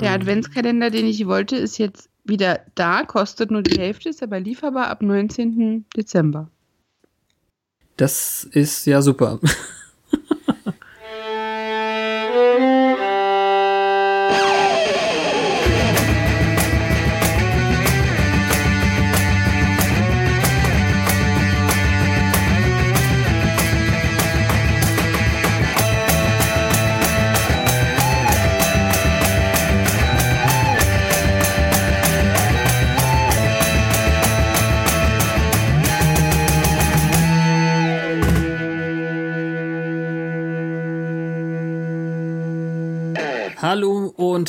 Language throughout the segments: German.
Der Adventskalender, den ich wollte, ist jetzt wieder da, kostet nur die Hälfte, ist aber lieferbar ab 19. Dezember. Das ist ja super.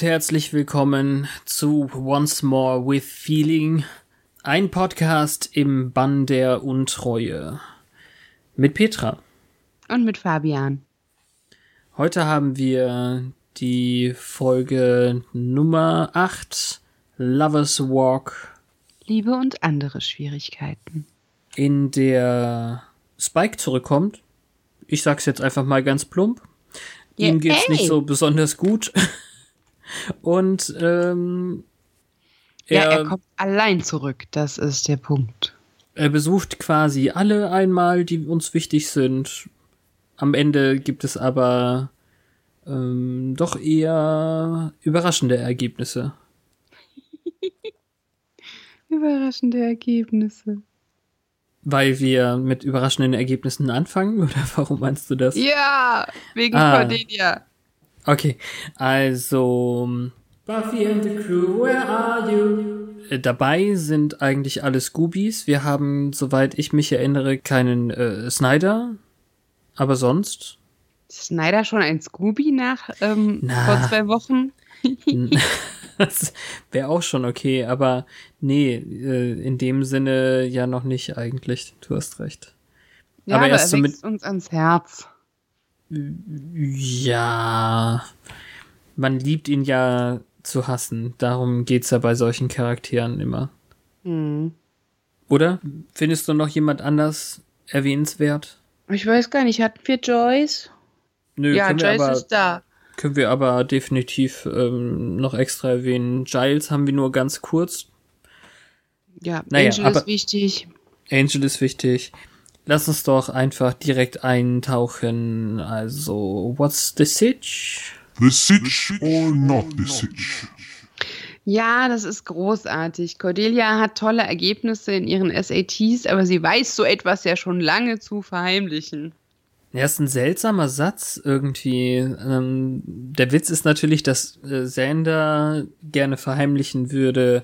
und herzlich willkommen zu Once More with Feeling, ein Podcast im Bann der Untreue. Mit Petra. Und mit Fabian. Heute haben wir die Folge Nummer 8, Lovers Walk. Liebe und andere Schwierigkeiten. In der Spike zurückkommt. Ich sag's jetzt einfach mal ganz plump Ihm geht's ey. nicht so besonders gut. Und ähm, er, ja, er kommt allein zurück. Das ist der Punkt. Er besucht quasi alle einmal, die uns wichtig sind. Am Ende gibt es aber ähm, doch eher überraschende Ergebnisse. überraschende Ergebnisse. Weil wir mit überraschenden Ergebnissen anfangen? Oder warum meinst du das? Ja, wegen ah. Cordelia. Okay, also Buffy and the Crew, where are you? Äh, dabei sind eigentlich alle Scoobies. Wir haben, soweit ich mich erinnere, keinen äh, Snyder. Aber sonst? Snyder schon ein Scooby nach ähm, vor zwei Wochen? das wäre auch schon okay, aber nee, äh, in dem Sinne ja noch nicht eigentlich. Du hast recht. Ja, aber, aber erst er wächst uns ans Herz. Ja, man liebt ihn ja zu hassen. Darum geht's ja bei solchen Charakteren immer. Hm. Oder? Findest du noch jemand anders erwähnenswert? Ich weiß gar nicht. Hatten wir Joyce? Nö, ja, Joyce aber, ist da. Können wir aber definitiv ähm, noch extra erwähnen. Giles haben wir nur ganz kurz. Ja, naja, Angel ist wichtig. Angel ist wichtig. Lass uns doch einfach direkt eintauchen. Also, what's the sitch? The sitch or not the sitch? Ja, das ist großartig. Cordelia hat tolle Ergebnisse in ihren SATs, aber sie weiß so etwas ja schon lange zu verheimlichen. Ja, ist ein seltsamer Satz irgendwie. Ähm, der Witz ist natürlich, dass äh, Sander gerne verheimlichen würde,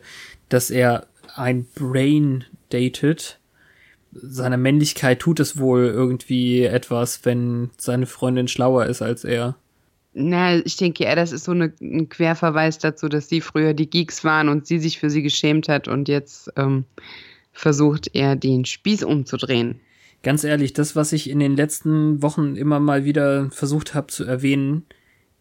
dass er ein Brain datet. Seine Männlichkeit tut es wohl irgendwie etwas, wenn seine Freundin schlauer ist als er. Na, ich denke eher, das ist so eine, ein Querverweis dazu, dass sie früher die Geeks waren und sie sich für sie geschämt hat und jetzt ähm, versucht er den Spieß umzudrehen ganz ehrlich, das, was ich in den letzten Wochen immer mal wieder versucht habe zu erwähnen,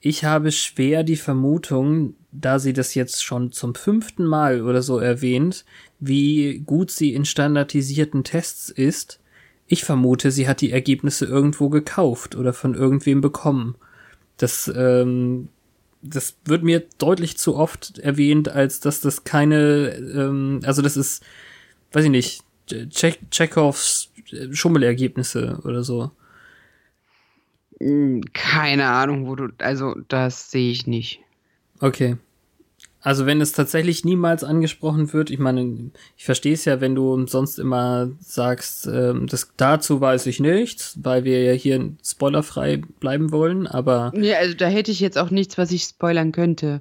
ich habe schwer die Vermutung, da sie das jetzt schon zum fünften Mal oder so erwähnt, wie gut sie in standardisierten Tests ist. Ich vermute, sie hat die Ergebnisse irgendwo gekauft oder von irgendwem bekommen. Das, ähm, das wird mir deutlich zu oft erwähnt, als dass das keine, ähm, also das ist, weiß ich nicht, Check Chekhovs Schummelergebnisse oder so. Hm, keine Ahnung, wo du, also das sehe ich nicht. Okay. Also wenn es tatsächlich niemals angesprochen wird, ich meine, ich verstehe es ja, wenn du sonst immer sagst, ähm, das dazu weiß ich nichts, weil wir ja hier spoilerfrei bleiben wollen, aber. Ja, also da hätte ich jetzt auch nichts, was ich spoilern könnte.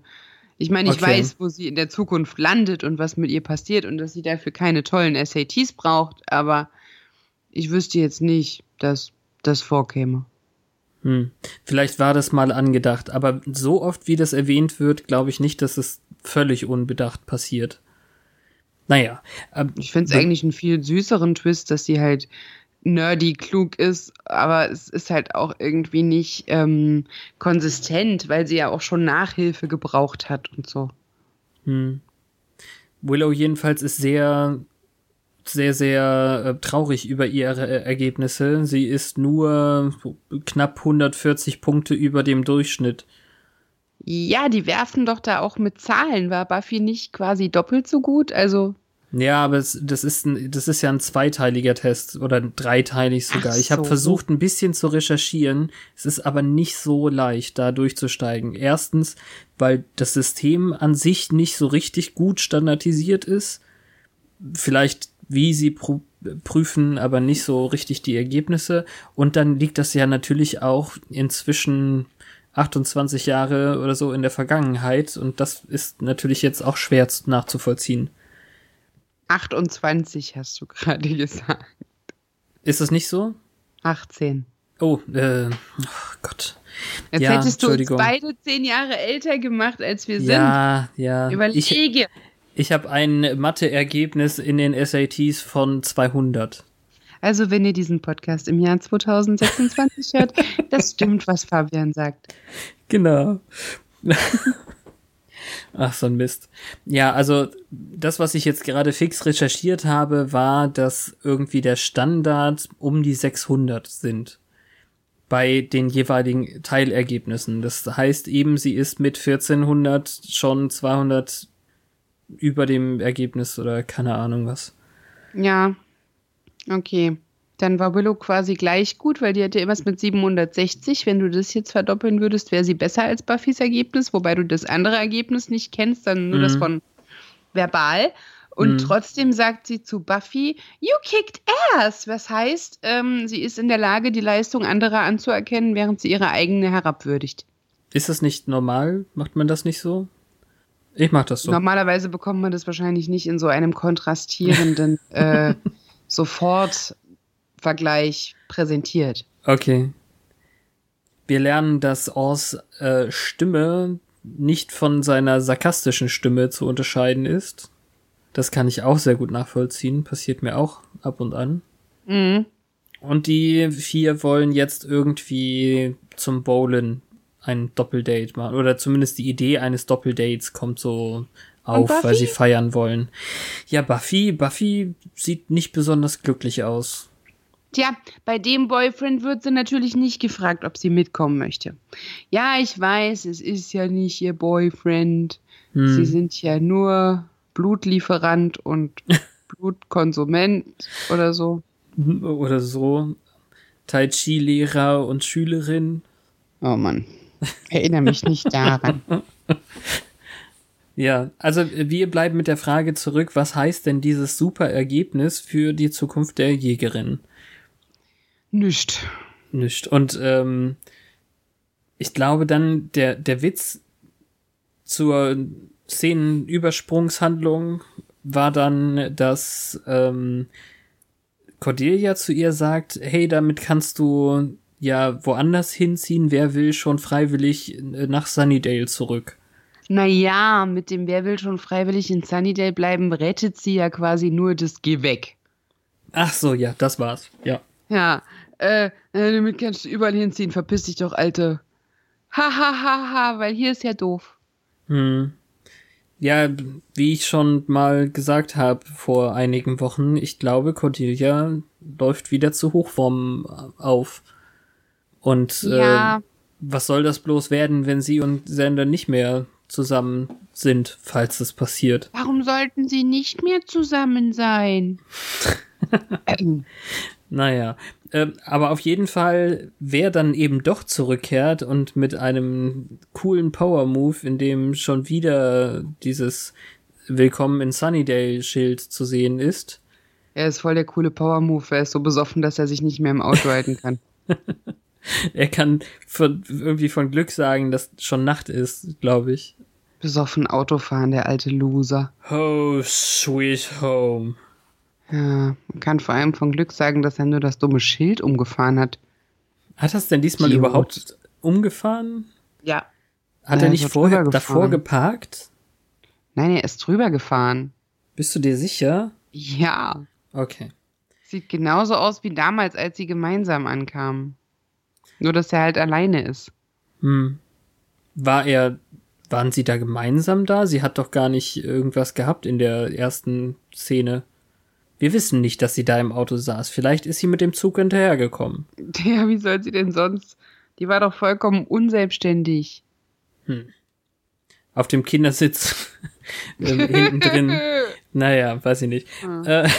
Ich meine, ich okay. weiß, wo sie in der Zukunft landet und was mit ihr passiert und dass sie dafür keine tollen SATs braucht, aber ich wüsste jetzt nicht, dass das vorkäme. Hm. Vielleicht war das mal angedacht, aber so oft wie das erwähnt wird, glaube ich nicht, dass es völlig unbedacht passiert. Naja. Äh, ich finde es eigentlich einen viel süßeren Twist, dass sie halt nerdy klug ist, aber es ist halt auch irgendwie nicht ähm, konsistent, weil sie ja auch schon Nachhilfe gebraucht hat und so. Hm. Willow jedenfalls ist sehr, sehr, sehr äh, traurig über ihre Ergebnisse. Sie ist nur knapp 140 Punkte über dem Durchschnitt. Ja, die werfen doch da auch mit Zahlen. War Buffy nicht quasi doppelt so gut? Also. Ja, aber es, das, ist ein, das ist ja ein zweiteiliger Test oder dreiteilig sogar. So. Ich habe versucht, ein bisschen zu recherchieren. Es ist aber nicht so leicht, da durchzusteigen. Erstens, weil das System an sich nicht so richtig gut standardisiert ist. Vielleicht, wie sie prüfen, aber nicht so richtig die Ergebnisse. Und dann liegt das ja natürlich auch inzwischen 28 Jahre oder so in der Vergangenheit und das ist natürlich jetzt auch schwer nachzuvollziehen. 28 hast du gerade gesagt. Ist das nicht so? 18. Oh, äh, oh Gott. Jetzt ja, hättest du uns beide zehn Jahre älter gemacht, als wir sind. Ja, ja. Überlege. Ich, ich habe ein Mathe-Ergebnis in den SATs von 200. Also, wenn ihr diesen Podcast im Jahr 2026 hört, das stimmt, was Fabian sagt. Genau. Ach, so ein Mist. Ja, also das, was ich jetzt gerade fix recherchiert habe, war, dass irgendwie der Standard um die 600 sind bei den jeweiligen Teilergebnissen. Das heißt eben, sie ist mit 1400 schon 200 über dem Ergebnis oder keine Ahnung was. Ja, Okay. Dann war Willow quasi gleich gut, weil die hatte irgendwas mit 760. Wenn du das jetzt verdoppeln würdest, wäre sie besser als Buffys Ergebnis, wobei du das andere Ergebnis nicht kennst, dann nur mhm. das von verbal. Und mhm. trotzdem sagt sie zu Buffy, You kicked ass! Was heißt, ähm, sie ist in der Lage, die Leistung anderer anzuerkennen, während sie ihre eigene herabwürdigt. Ist das nicht normal? Macht man das nicht so? Ich mach das so. Normalerweise bekommt man das wahrscheinlich nicht in so einem kontrastierenden äh, sofort Vergleich präsentiert. Okay. Wir lernen, dass Ors äh, Stimme nicht von seiner sarkastischen Stimme zu unterscheiden ist. Das kann ich auch sehr gut nachvollziehen. Passiert mir auch ab und an. Mhm. Und die vier wollen jetzt irgendwie zum Bowlen ein Doppeldate machen. Oder zumindest die Idee eines Doppeldates kommt so auf, weil sie feiern wollen. Ja, Buffy, Buffy sieht nicht besonders glücklich aus. Tja, bei dem Boyfriend wird sie natürlich nicht gefragt, ob sie mitkommen möchte. Ja, ich weiß, es ist ja nicht ihr Boyfriend. Hm. Sie sind ja nur Blutlieferant und Blutkonsument oder so. Oder so. Tai Chi-Lehrer und Schülerin. Oh Mann. Erinnere mich nicht daran. Ja, also wir bleiben mit der Frage zurück, was heißt denn dieses super Ergebnis für die Zukunft der Jägerin? Nicht. Nicht. Und ähm, ich glaube dann, der, der Witz zur Szenenübersprungshandlung war dann, dass ähm, Cordelia zu ihr sagt, hey, damit kannst du ja woanders hinziehen, wer will schon freiwillig nach Sunnydale zurück. Naja, mit dem Wer will schon freiwillig in Sunnydale bleiben, rettet sie ja quasi nur das Geh weg. Ach so, ja, das war's. Ja. Ja, äh, damit kannst du überall hinziehen, verpiss dich doch, Alte. Ha, ha, ha, ha, weil hier ist ja doof. Hm. Ja, wie ich schon mal gesagt habe vor einigen Wochen, ich glaube, Cordelia läuft wieder zu Hochformen auf. Und ja. äh, was soll das bloß werden, wenn sie und Sender nicht mehr zusammen sind, falls es passiert. Warum sollten sie nicht mehr zusammen sein? naja, äh, aber auf jeden Fall, wer dann eben doch zurückkehrt und mit einem coolen Power-Move, in dem schon wieder dieses Willkommen in Sunnydale Schild zu sehen ist. Er ist voll der coole Power-Move. Er ist so besoffen, dass er sich nicht mehr im Auto halten kann. er kann von, irgendwie von Glück sagen, dass schon Nacht ist, glaube ich. Besoffen Auto fahren, der alte Loser. Oh, sweet home. Ja, man kann vor allem von Glück sagen, dass er nur das dumme Schild umgefahren hat. Hat er es denn diesmal Idiot. überhaupt umgefahren? Ja. Hat er, er nicht vorher davor geparkt? Nein, er ist drüber gefahren. Bist du dir sicher? Ja. Okay. Sieht genauso aus wie damals, als sie gemeinsam ankamen. Nur, dass er halt alleine ist. Hm. War er, waren sie da gemeinsam da? Sie hat doch gar nicht irgendwas gehabt in der ersten Szene. Wir wissen nicht, dass sie da im Auto saß. Vielleicht ist sie mit dem Zug hinterhergekommen. Ja, wie soll sie denn sonst? Die war doch vollkommen unselbstständig. Hm. auf dem Kindersitz ähm, hinten drin. Naja, weiß ich nicht. Ja. Äh,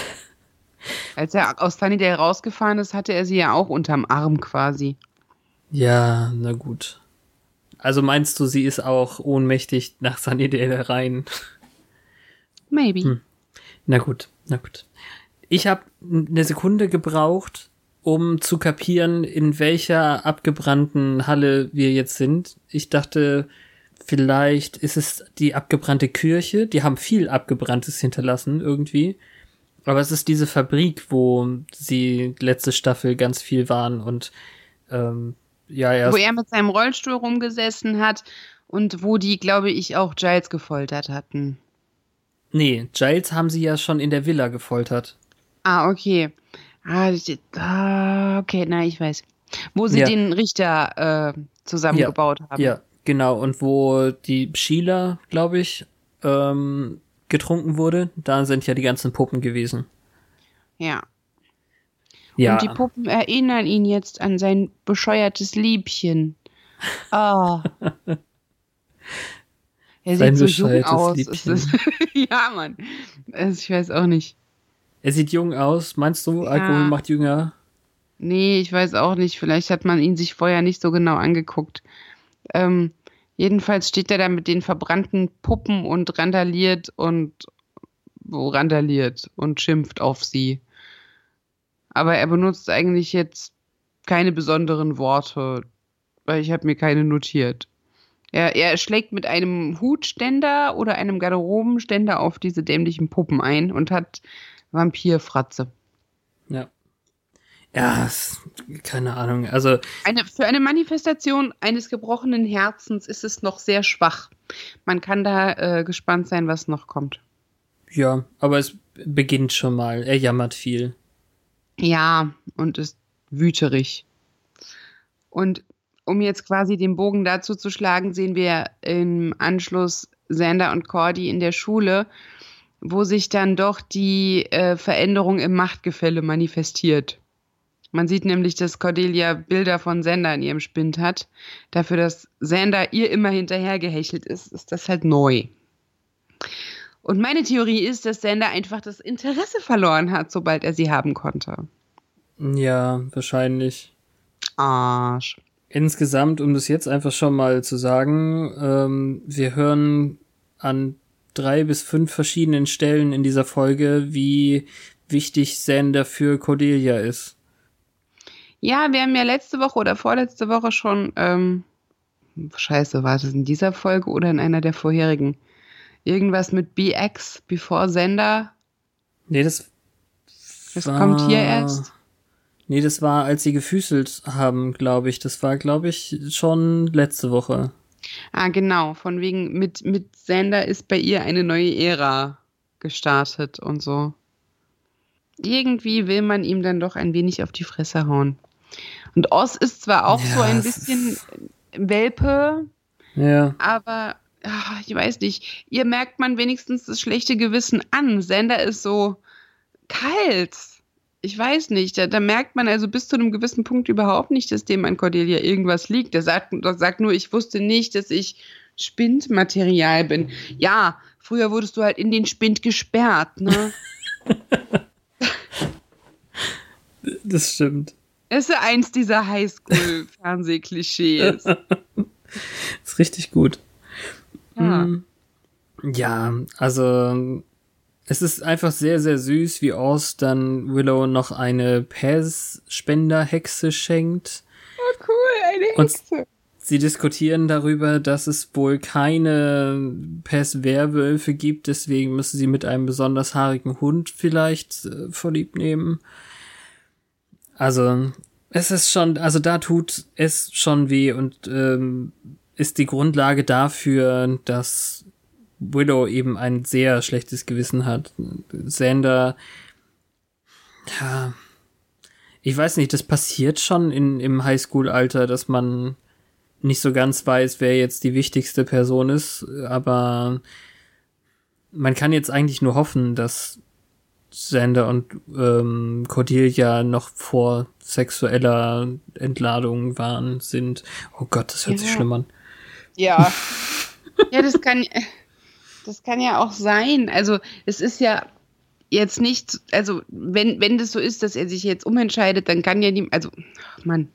Als er aus Sunnydale rausgefahren ist, hatte er sie ja auch unterm Arm quasi. Ja, na gut. Also meinst du, sie ist auch ohnmächtig nach Sunnydale rein? Maybe. Hm. Na gut, na gut. Ich habe eine Sekunde gebraucht, um zu kapieren, in welcher abgebrannten Halle wir jetzt sind. Ich dachte, vielleicht ist es die abgebrannte Kirche. Die haben viel Abgebranntes hinterlassen irgendwie. Aber es ist diese Fabrik, wo sie letzte Staffel ganz viel waren und ähm, ja, ja. Wo er mit seinem Rollstuhl rumgesessen hat und wo die, glaube ich, auch Giles gefoltert hatten. Nee, Giles haben sie ja schon in der Villa gefoltert. Ah, okay. Ah, ah okay, na, ich weiß. Wo sie ja. den Richter äh, zusammengebaut ja, haben. Ja, genau. Und wo die Sheila, glaube ich, ähm, getrunken wurde, da sind ja die ganzen Puppen gewesen. Ja. Ja. Und die Puppen erinnern ihn jetzt an sein bescheuertes Liebchen. Ah. Oh. er sieht so jung aus. ja, Mann. Also, ich weiß auch nicht. Er sieht jung aus. Meinst du, Alkohol ja. macht jünger? Nee, ich weiß auch nicht. Vielleicht hat man ihn sich vorher nicht so genau angeguckt. Ähm, jedenfalls steht er da mit den verbrannten Puppen und randaliert und wo randaliert und schimpft auf sie aber er benutzt eigentlich jetzt keine besonderen Worte, weil ich habe mir keine notiert. Er, er schlägt mit einem Hutständer oder einem Garderobenständer auf diese dämlichen Puppen ein und hat Vampirfratze. Ja. Ja, keine Ahnung. Also eine, für eine Manifestation eines gebrochenen Herzens ist es noch sehr schwach. Man kann da äh, gespannt sein, was noch kommt. Ja, aber es beginnt schon mal. Er jammert viel. Ja, und ist wüterig. Und um jetzt quasi den Bogen dazu zu schlagen, sehen wir im Anschluss Sander und Cordy in der Schule, wo sich dann doch die äh, Veränderung im Machtgefälle manifestiert. Man sieht nämlich, dass Cordelia Bilder von Sander in ihrem Spind hat. Dafür, dass Sander ihr immer hinterhergehechelt ist, ist das halt neu. Und meine Theorie ist, dass Sander einfach das Interesse verloren hat, sobald er sie haben konnte. Ja, wahrscheinlich. Arsch. Insgesamt, um das jetzt einfach schon mal zu sagen, ähm, wir hören an drei bis fünf verschiedenen Stellen in dieser Folge, wie wichtig Sander für Cordelia ist. Ja, wir haben ja letzte Woche oder vorletzte Woche schon, ähm, scheiße, war das in dieser Folge oder in einer der vorherigen? Irgendwas mit BX, Before Sender. Nee, das. Das war... kommt hier erst. Nee, das war, als sie gefüßelt haben, glaube ich. Das war, glaube ich, schon letzte Woche. Ah, genau. Von wegen, mit, mit Sander ist bei ihr eine neue Ära gestartet und so. Irgendwie will man ihm dann doch ein wenig auf die Fresse hauen. Und Oz ist zwar auch ja, so ein bisschen Welpe, ja. aber ach, ich weiß nicht, ihr merkt man wenigstens das schlechte Gewissen an. Sender ist so kalt. Ich weiß nicht, da, da, merkt man also bis zu einem gewissen Punkt überhaupt nicht, dass dem an Cordelia irgendwas liegt. Der sagt, der sagt nur, ich wusste nicht, dass ich Spindmaterial bin. Ja, früher wurdest du halt in den Spind gesperrt, ne? das stimmt. Es ist eins dieser Highschool-Fernsehklischees. ist richtig gut. Ja. Hm. Ja, also es ist einfach sehr, sehr süß, wie Oz dann Willow noch eine Pez-Spender-Hexe schenkt. Oh, cool, eine Hexe. Und sie diskutieren darüber, dass es wohl keine Pez-Werwölfe gibt, deswegen müssen sie mit einem besonders haarigen Hund vielleicht äh, vorlieb nehmen. Also, es ist schon, also da tut es schon weh und ähm, ist die Grundlage dafür, dass Willow eben ein sehr schlechtes Gewissen hat. Sander, ja, ich weiß nicht, das passiert schon in, im Highschool-Alter, dass man nicht so ganz weiß, wer jetzt die wichtigste Person ist, aber man kann jetzt eigentlich nur hoffen, dass Sander und ähm, Cordelia noch vor sexueller Entladung waren, sind. Oh Gott, das hört ja. sich schlimm an. Ja. Ja, das kann, das kann ja auch sein. Also, es ist ja jetzt nicht, also, wenn, wenn das so ist, dass er sich jetzt umentscheidet, dann kann ja die, also, ach Mann.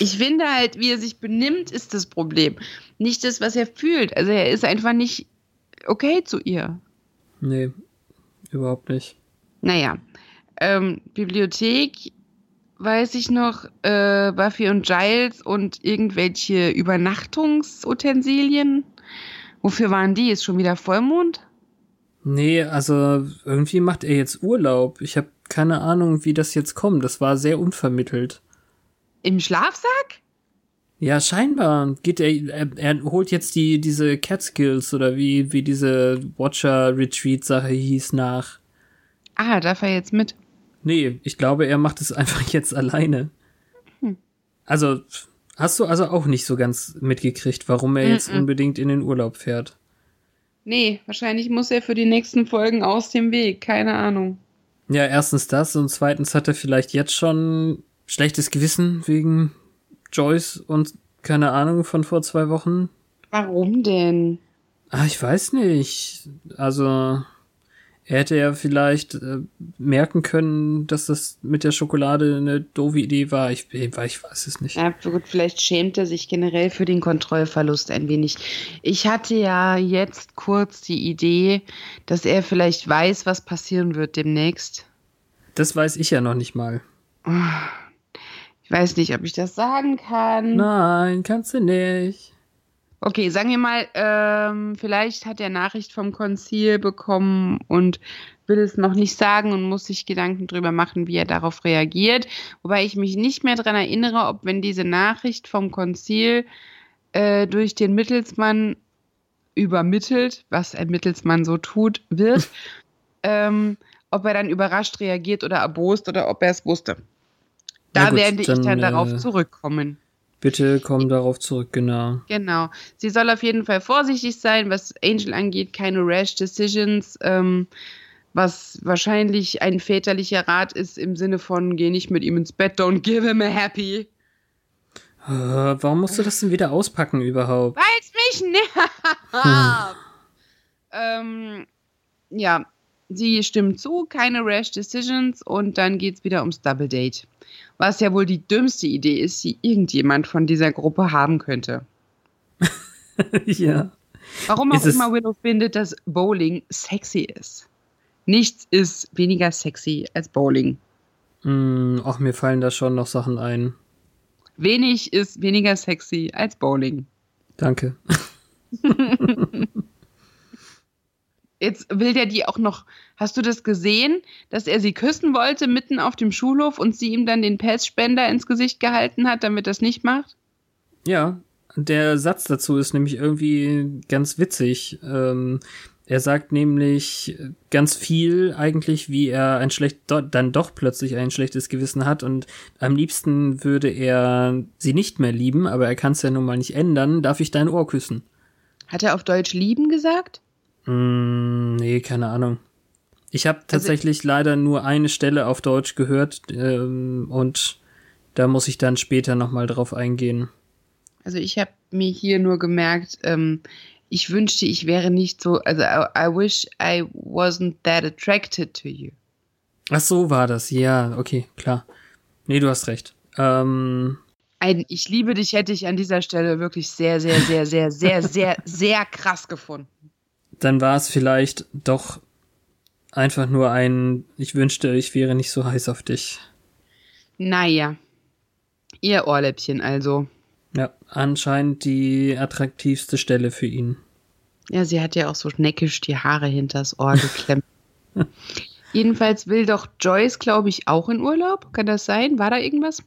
Ich finde halt, wie er sich benimmt, ist das Problem. Nicht das, was er fühlt. Also, er ist einfach nicht okay zu ihr. Nee, überhaupt nicht. Naja, ähm, Bibliothek, weiß ich noch, äh, Buffy und Giles und irgendwelche Übernachtungsutensilien. Wofür waren die? Ist schon wieder Vollmond? Nee, also irgendwie macht er jetzt Urlaub. Ich habe keine Ahnung, wie das jetzt kommt. Das war sehr unvermittelt. Im Schlafsack? Ja, scheinbar geht er, er, er holt jetzt die, diese Catskills oder wie, wie diese Watcher-Retreat-Sache hieß nach. Ah, darf er jetzt mit? Nee, ich glaube, er macht es einfach jetzt alleine. Hm. Also, hast du also auch nicht so ganz mitgekriegt, warum er jetzt mm -mm. unbedingt in den Urlaub fährt? Nee, wahrscheinlich muss er für die nächsten Folgen aus dem Weg, keine Ahnung. Ja, erstens das und zweitens hat er vielleicht jetzt schon schlechtes Gewissen wegen Joyce und keine Ahnung von vor zwei Wochen. Warum denn? Ah, ich weiß nicht. Also, er hätte ja vielleicht äh, merken können, dass das mit der Schokolade eine doofe Idee war. Ich, ich weiß es nicht. Ja, gut, vielleicht schämt er sich generell für den Kontrollverlust ein wenig. Ich hatte ja jetzt kurz die Idee, dass er vielleicht weiß, was passieren wird demnächst. Das weiß ich ja noch nicht mal. Ich weiß nicht, ob ich das sagen kann. Nein, kannst du nicht. Okay, sagen wir mal, ähm, vielleicht hat er Nachricht vom Konzil bekommen und will es noch nicht sagen und muss sich Gedanken drüber machen, wie er darauf reagiert. Wobei ich mich nicht mehr daran erinnere, ob wenn diese Nachricht vom Konzil äh, durch den Mittelsmann übermittelt, was ein Mittelsmann so tut, wird, ähm, ob er dann überrascht reagiert oder erbost oder ob er es wusste. Da gut, werde ich dann, dann darauf äh, zurückkommen. Bitte komm darauf zurück, genau. Genau. Sie soll auf jeden Fall vorsichtig sein, was Angel angeht, keine rash Decisions, ähm, was wahrscheinlich ein väterlicher Rat ist im Sinne von, geh nicht mit ihm ins Bett, don't give him a happy. Äh, warum musst du das denn wieder auspacken überhaupt? Weil es mich nervt. ähm, ja, sie stimmt zu, keine rash Decisions und dann geht's wieder ums Double Date was ja wohl die dümmste Idee ist, die irgendjemand von dieser Gruppe haben könnte. ja. Warum auch immer Willow findet, dass Bowling sexy ist. Nichts ist weniger sexy als Bowling. Mm, ach, mir fallen da schon noch Sachen ein. Wenig ist weniger sexy als Bowling. Danke. Jetzt will der die auch noch. Hast du das gesehen, dass er sie küssen wollte mitten auf dem Schulhof und sie ihm dann den Pelzspender ins Gesicht gehalten hat, damit das nicht macht? Ja, der Satz dazu ist nämlich irgendwie ganz witzig. Ähm, er sagt nämlich ganz viel eigentlich, wie er ein schlecht dann doch plötzlich ein schlechtes Gewissen hat und am liebsten würde er sie nicht mehr lieben, aber er kann es ja nun mal nicht ändern. Darf ich dein Ohr küssen? Hat er auf Deutsch lieben gesagt? Mm, nee, keine Ahnung. Ich habe also tatsächlich also, leider nur eine Stelle auf Deutsch gehört ähm, und da muss ich dann später nochmal drauf eingehen. Also ich habe mir hier nur gemerkt, ähm, ich wünschte, ich wäre nicht so, also I, I wish I wasn't that attracted to you. Ach so war das, ja, okay, klar. Nee, du hast recht. Ähm, ein Ich liebe dich hätte ich an dieser Stelle wirklich sehr, sehr, sehr, sehr, sehr, sehr, sehr krass gefunden dann war es vielleicht doch einfach nur ein, ich wünschte, ich wäre nicht so heiß auf dich. Naja. Ihr Ohrläppchen also. Ja, anscheinend die attraktivste Stelle für ihn. Ja, sie hat ja auch so neckisch die Haare hinters Ohr geklemmt. Jedenfalls will doch Joyce, glaube ich, auch in Urlaub. Kann das sein? War da irgendwas?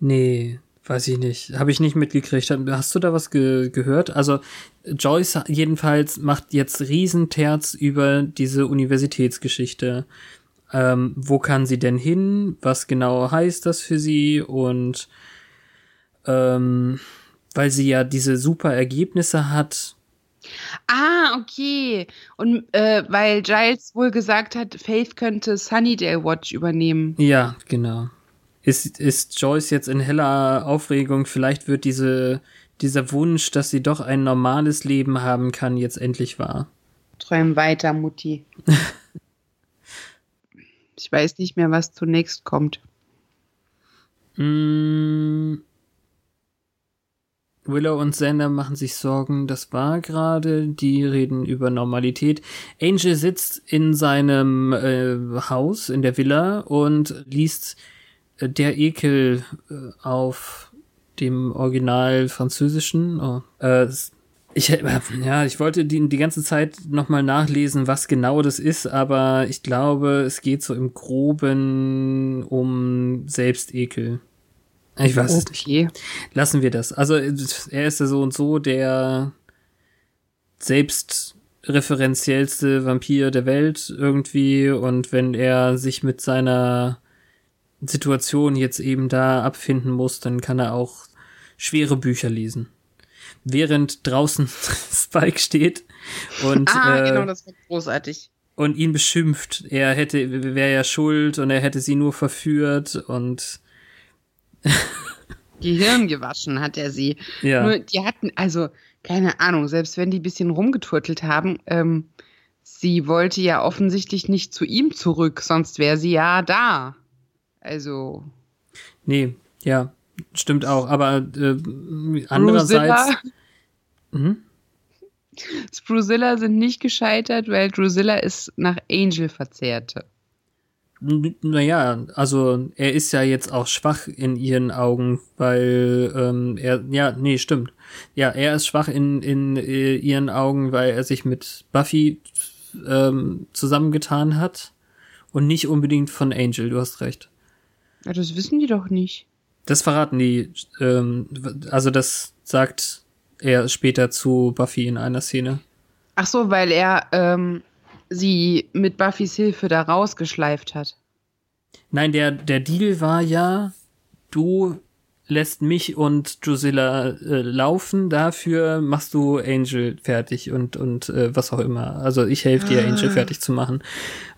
Nee, Weiß ich nicht. Habe ich nicht mitgekriegt. Hast du da was ge gehört? Also Joyce jedenfalls macht jetzt Riesenterz über diese Universitätsgeschichte. Ähm, wo kann sie denn hin? Was genau heißt das für sie? Und ähm, weil sie ja diese super Ergebnisse hat. Ah, okay. Und äh, weil Giles wohl gesagt hat, Faith könnte Sunnydale Watch übernehmen. Ja, genau ist, ist Joyce jetzt in heller Aufregung. Vielleicht wird diese, dieser Wunsch, dass sie doch ein normales Leben haben kann, jetzt endlich wahr. Träum weiter, Mutti. ich weiß nicht mehr, was zunächst kommt. Mm. Willow und Xander machen sich Sorgen, das war gerade, die reden über Normalität. Angel sitzt in seinem äh, Haus, in der Villa und liest Der Ekel äh, auf dem Original französischen. Oh, äh, ich, ja, ich wollte die, die ganze Zeit nochmal nachlesen, was genau das ist, aber ich glaube, es geht so im Groben um Selbstekel. Ich weiß okay. nicht. Lassen wir das. Also, er ist ja so und so der selbstreferenziellste Vampir der Welt irgendwie und wenn er sich mit seiner Situation jetzt eben da abfinden muss, dann kann er auch schwere Bücher lesen während draußen Spike steht und ah, äh, genau, das war großartig. Und ihn beschimpft. Er hätte, wäre ja schuld und er hätte sie nur verführt und Gehirn gewaschen hat er sie. Ja. Nur die hatten, also, keine Ahnung, selbst wenn die bisschen rumgeturtelt haben, ähm, sie wollte ja offensichtlich nicht zu ihm zurück, sonst wäre sie ja da. Also. Nee, ja. Stimmt auch, aber äh, andererseits. Mhm. Spruzilla sind nicht gescheitert, weil Drusilla ist nach Angel verzehrte. Naja, also er ist ja jetzt auch schwach in ihren Augen, weil ähm, er, ja, nee, stimmt. Ja, er ist schwach in, in äh, ihren Augen, weil er sich mit Buffy ähm, zusammengetan hat und nicht unbedingt von Angel, du hast recht. Ja, das wissen die doch nicht. Das verraten die, ähm, also das sagt er später zu Buffy in einer Szene. Ach so, weil er ähm, sie mit Buffys Hilfe da rausgeschleift hat. Nein, der, der Deal war ja, du lässt mich und Drusilla äh, laufen, dafür machst du Angel fertig und, und äh, was auch immer. Also ich helfe dir, ah. Angel fertig zu machen.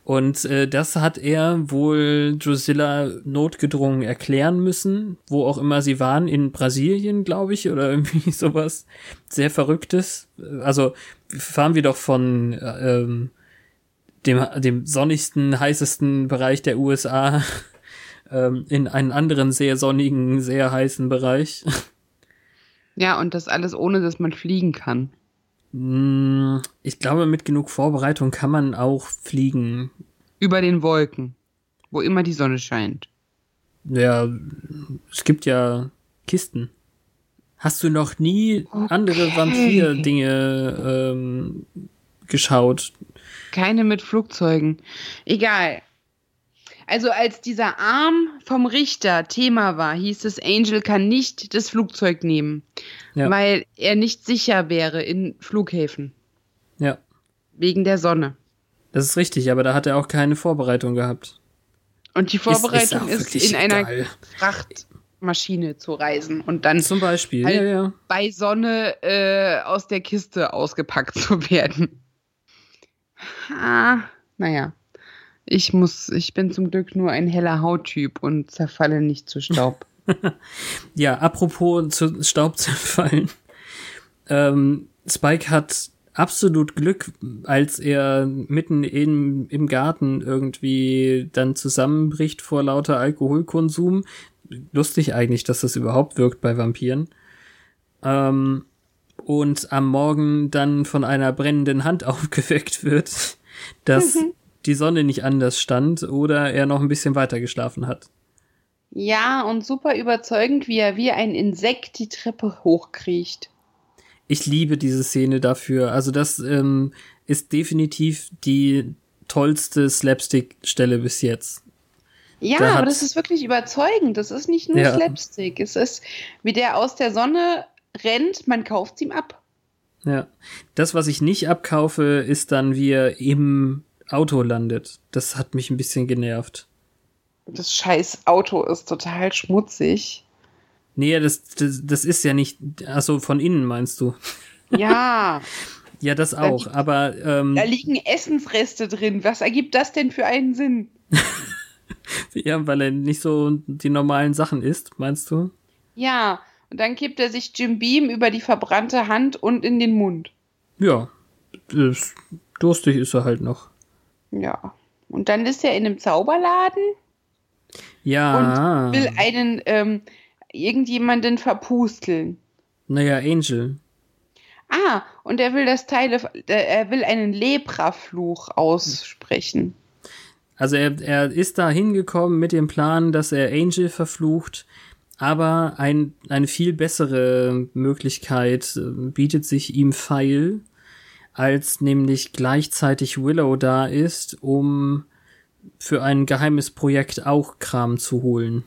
Und äh, das hat er wohl Drusilla notgedrungen erklären müssen, wo auch immer sie waren, in Brasilien, glaube ich, oder irgendwie sowas sehr Verrücktes. Also fahren wir doch von äh, ähm, dem, dem sonnigsten, heißesten Bereich der USA ähm, in einen anderen sehr sonnigen, sehr heißen Bereich. Ja, und das alles ohne, dass man fliegen kann. Hm, ich glaube, mit genug Vorbereitung kann man auch fliegen. Über den Wolken, wo immer die Sonne scheint. Ja, es gibt ja Kisten. Hast du noch nie okay. andere Vampir-Dinge ähm, geschaut? Keine mit Flugzeugen. Egal. Also als dieser Arm vom Richter Thema war, hieß es, Angel kann nicht das Flugzeug nehmen, ja. weil er nicht sicher wäre in Flughäfen. Ja. Wegen der Sonne. Das ist richtig, aber da hat er auch keine Vorbereitung gehabt. Und die Vorbereitung ist, ist in einer geil. Frachtmaschine zu reisen und dann zum Beispiel halt ja, ja. bei Sonne äh, aus der Kiste ausgepackt zu werden. Ah, naja. Ich muss, ich bin zum Glück nur ein heller Hauttyp und zerfalle nicht zu Staub. ja, apropos zu Staub zerfallen. Ähm, Spike hat absolut Glück, als er mitten in, im Garten irgendwie dann zusammenbricht vor lauter Alkoholkonsum. Lustig eigentlich, dass das überhaupt wirkt bei Vampiren. Ähm, und am Morgen dann von einer brennenden Hand aufgeweckt wird, dass mhm die Sonne nicht anders stand oder er noch ein bisschen weiter geschlafen hat. Ja, und super überzeugend, wie er wie ein Insekt die Treppe hochkriecht. Ich liebe diese Szene dafür. Also das ähm, ist definitiv die tollste Slapstick-Stelle bis jetzt. Ja, da aber das ist wirklich überzeugend. Das ist nicht nur ja. Slapstick. Es ist, wie der aus der Sonne rennt, man kauft ihm ab. Ja. Das, was ich nicht abkaufe, ist dann, wie er im Auto landet. Das hat mich ein bisschen genervt. Das scheiß Auto ist total schmutzig. Nee, das, das, das ist ja nicht. Achso, von innen meinst du? Ja. ja, das auch, da aber. Ähm, da liegen Essensreste drin. Was ergibt das denn für einen Sinn? ja, weil er nicht so die normalen Sachen isst, meinst du? Ja, Und dann kippt er sich Jim Beam über die verbrannte Hand und in den Mund. Ja, durstig ist er halt noch. Ja. Und dann ist er in einem Zauberladen Ja. und will einen, ähm, irgendjemanden verpusteln. naja, Angel. Ah, und er will das Teile, äh, er will einen Lepra-Fluch aussprechen. Also er, er ist da hingekommen mit dem Plan, dass er Angel verflucht, aber ein, eine viel bessere Möglichkeit äh, bietet sich ihm feil, als nämlich gleichzeitig Willow da ist, um für ein geheimes Projekt auch Kram zu holen.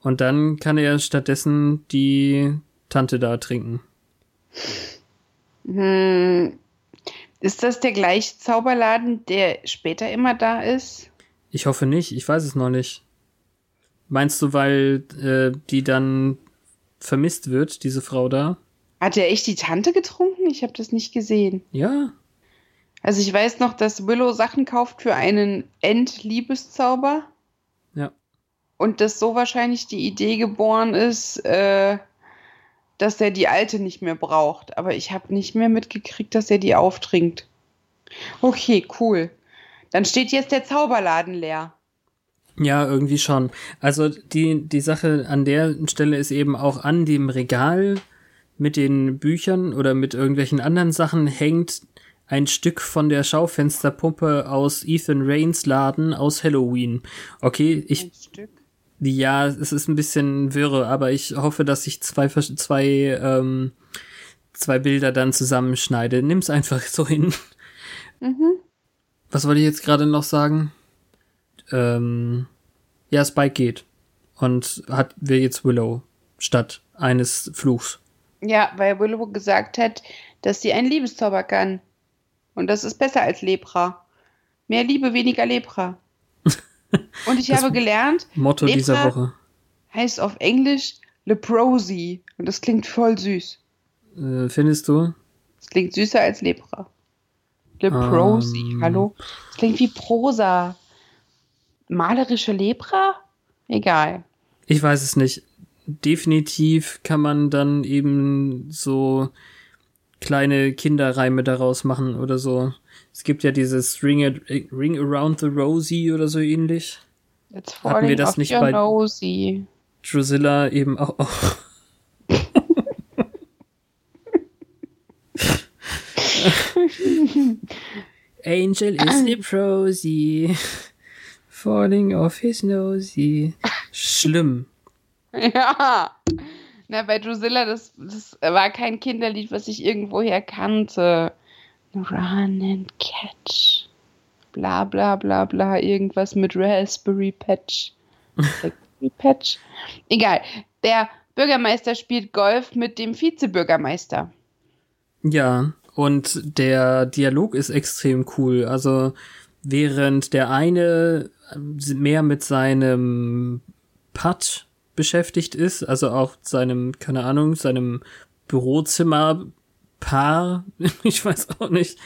Und dann kann er stattdessen die Tante da trinken. Hm. Ist das der gleiche Zauberladen, der später immer da ist? Ich hoffe nicht, ich weiß es noch nicht. Meinst du, weil äh, die dann vermisst wird, diese Frau da? Hat er echt die Tante getrunken? Ich habe das nicht gesehen. Ja, Also ich weiß noch, dass Willow Sachen kauft für einen Endliebeszauber ja. und dass so wahrscheinlich die Idee geboren ist, äh, dass er die alte nicht mehr braucht. Aber ich habe nicht mehr mitgekriegt, dass er die auftrinkt. Okay, cool. Dann steht jetzt der Zauberladen leer. Ja, irgendwie schon. Also die, die Sache an der Stelle ist eben auch an dem Regal mit den Büchern oder mit irgendwelchen anderen Sachen hängt ein Stück von der Schaufensterpuppe aus Ethan Rains Laden aus Halloween. Okay, ich Ein Stück. Ja, es ist ein bisschen wirre, aber ich hoffe, dass ich zwei, zwei, ähm, zwei Bilder dann zusammenschneide. Nimm's einfach so hin. Mhm. Was wollte ich jetzt gerade noch sagen? Ähm, ja, Spike geht. Und hat, will jetzt Willow statt eines Fluchs. Ja, weil Willow gesagt hat, dass sie einen Liebeszauber kann. Und das ist besser als Lepra. Mehr Liebe, weniger Lepra. Und ich Das habe gelernt, Motto Lepra dieser Woche. heißt auf Englisch Leprosy. Und das klingt voll süß. Äh, findest du? Das klingt süßer als Lepra. Leprosy, Ähm. hallo? Das klingt wie Prosa. Malerische Lepra? Egal. Ich weiß es nicht. Definitiv kann man dann eben so kleine Kinderreime daraus machen oder so. Es gibt ja dieses Ring, a, Ring Around the Rosie oder so ähnlich. It's Hatten wir das nicht bei- nosy. Drusilla eben auch. auch. Angel is leprosy. Falling off his nosy. Schlimm. Ja. Na, bei Drusilla, das, das war kein Kinderlied, was ich irgendwoher kannte. Run and catch. Bla bla bla bla. Irgendwas mit Raspberry Patch. Raspberry Patch. Egal. Der Bürgermeister spielt Golf mit dem Vizebürgermeister. Ja, und der Dialog ist extrem cool. Also während der eine mehr mit seinem Putt beschäftigt ist, also auch seinem, keine Ahnung, seinem Bürozimmer Paar, ich weiß auch nicht,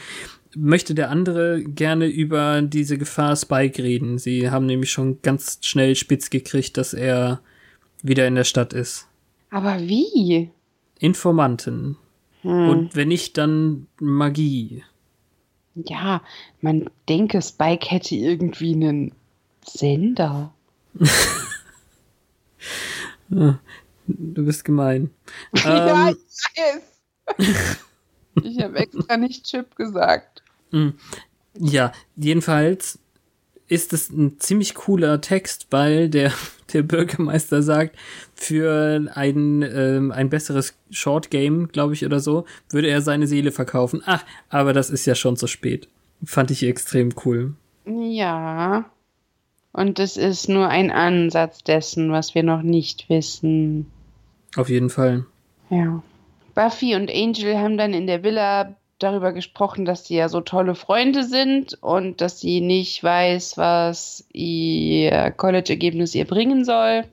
möchte der andere gerne über diese Gefahr Spike reden. Sie haben nämlich schon ganz schnell spitz gekriegt, dass er wieder in der Stadt ist. Aber wie? Informanten. Hm. Und wenn nicht, dann Magie. Ja, man denke, Spike hätte irgendwie einen Sender. Du bist gemein. ja, Ähm, ich weiß. ich habe extra nicht Chip gesagt. ja, jedenfalls ist es ein ziemlich cooler Text, weil der, der Bürgermeister sagt, für ein, ähm, ein besseres Short Game, glaube ich, oder so, würde er seine Seele verkaufen. Ach, aber das ist ja schon zu spät. Fand ich extrem cool. Ja. Und es ist nur ein Ansatz dessen, was wir noch nicht wissen. Auf jeden Fall. Ja. Buffy und Angel haben dann in der Villa darüber gesprochen, dass sie ja so tolle Freunde sind und dass sie nicht weiß, was ihr College-Ergebnis ihr bringen soll,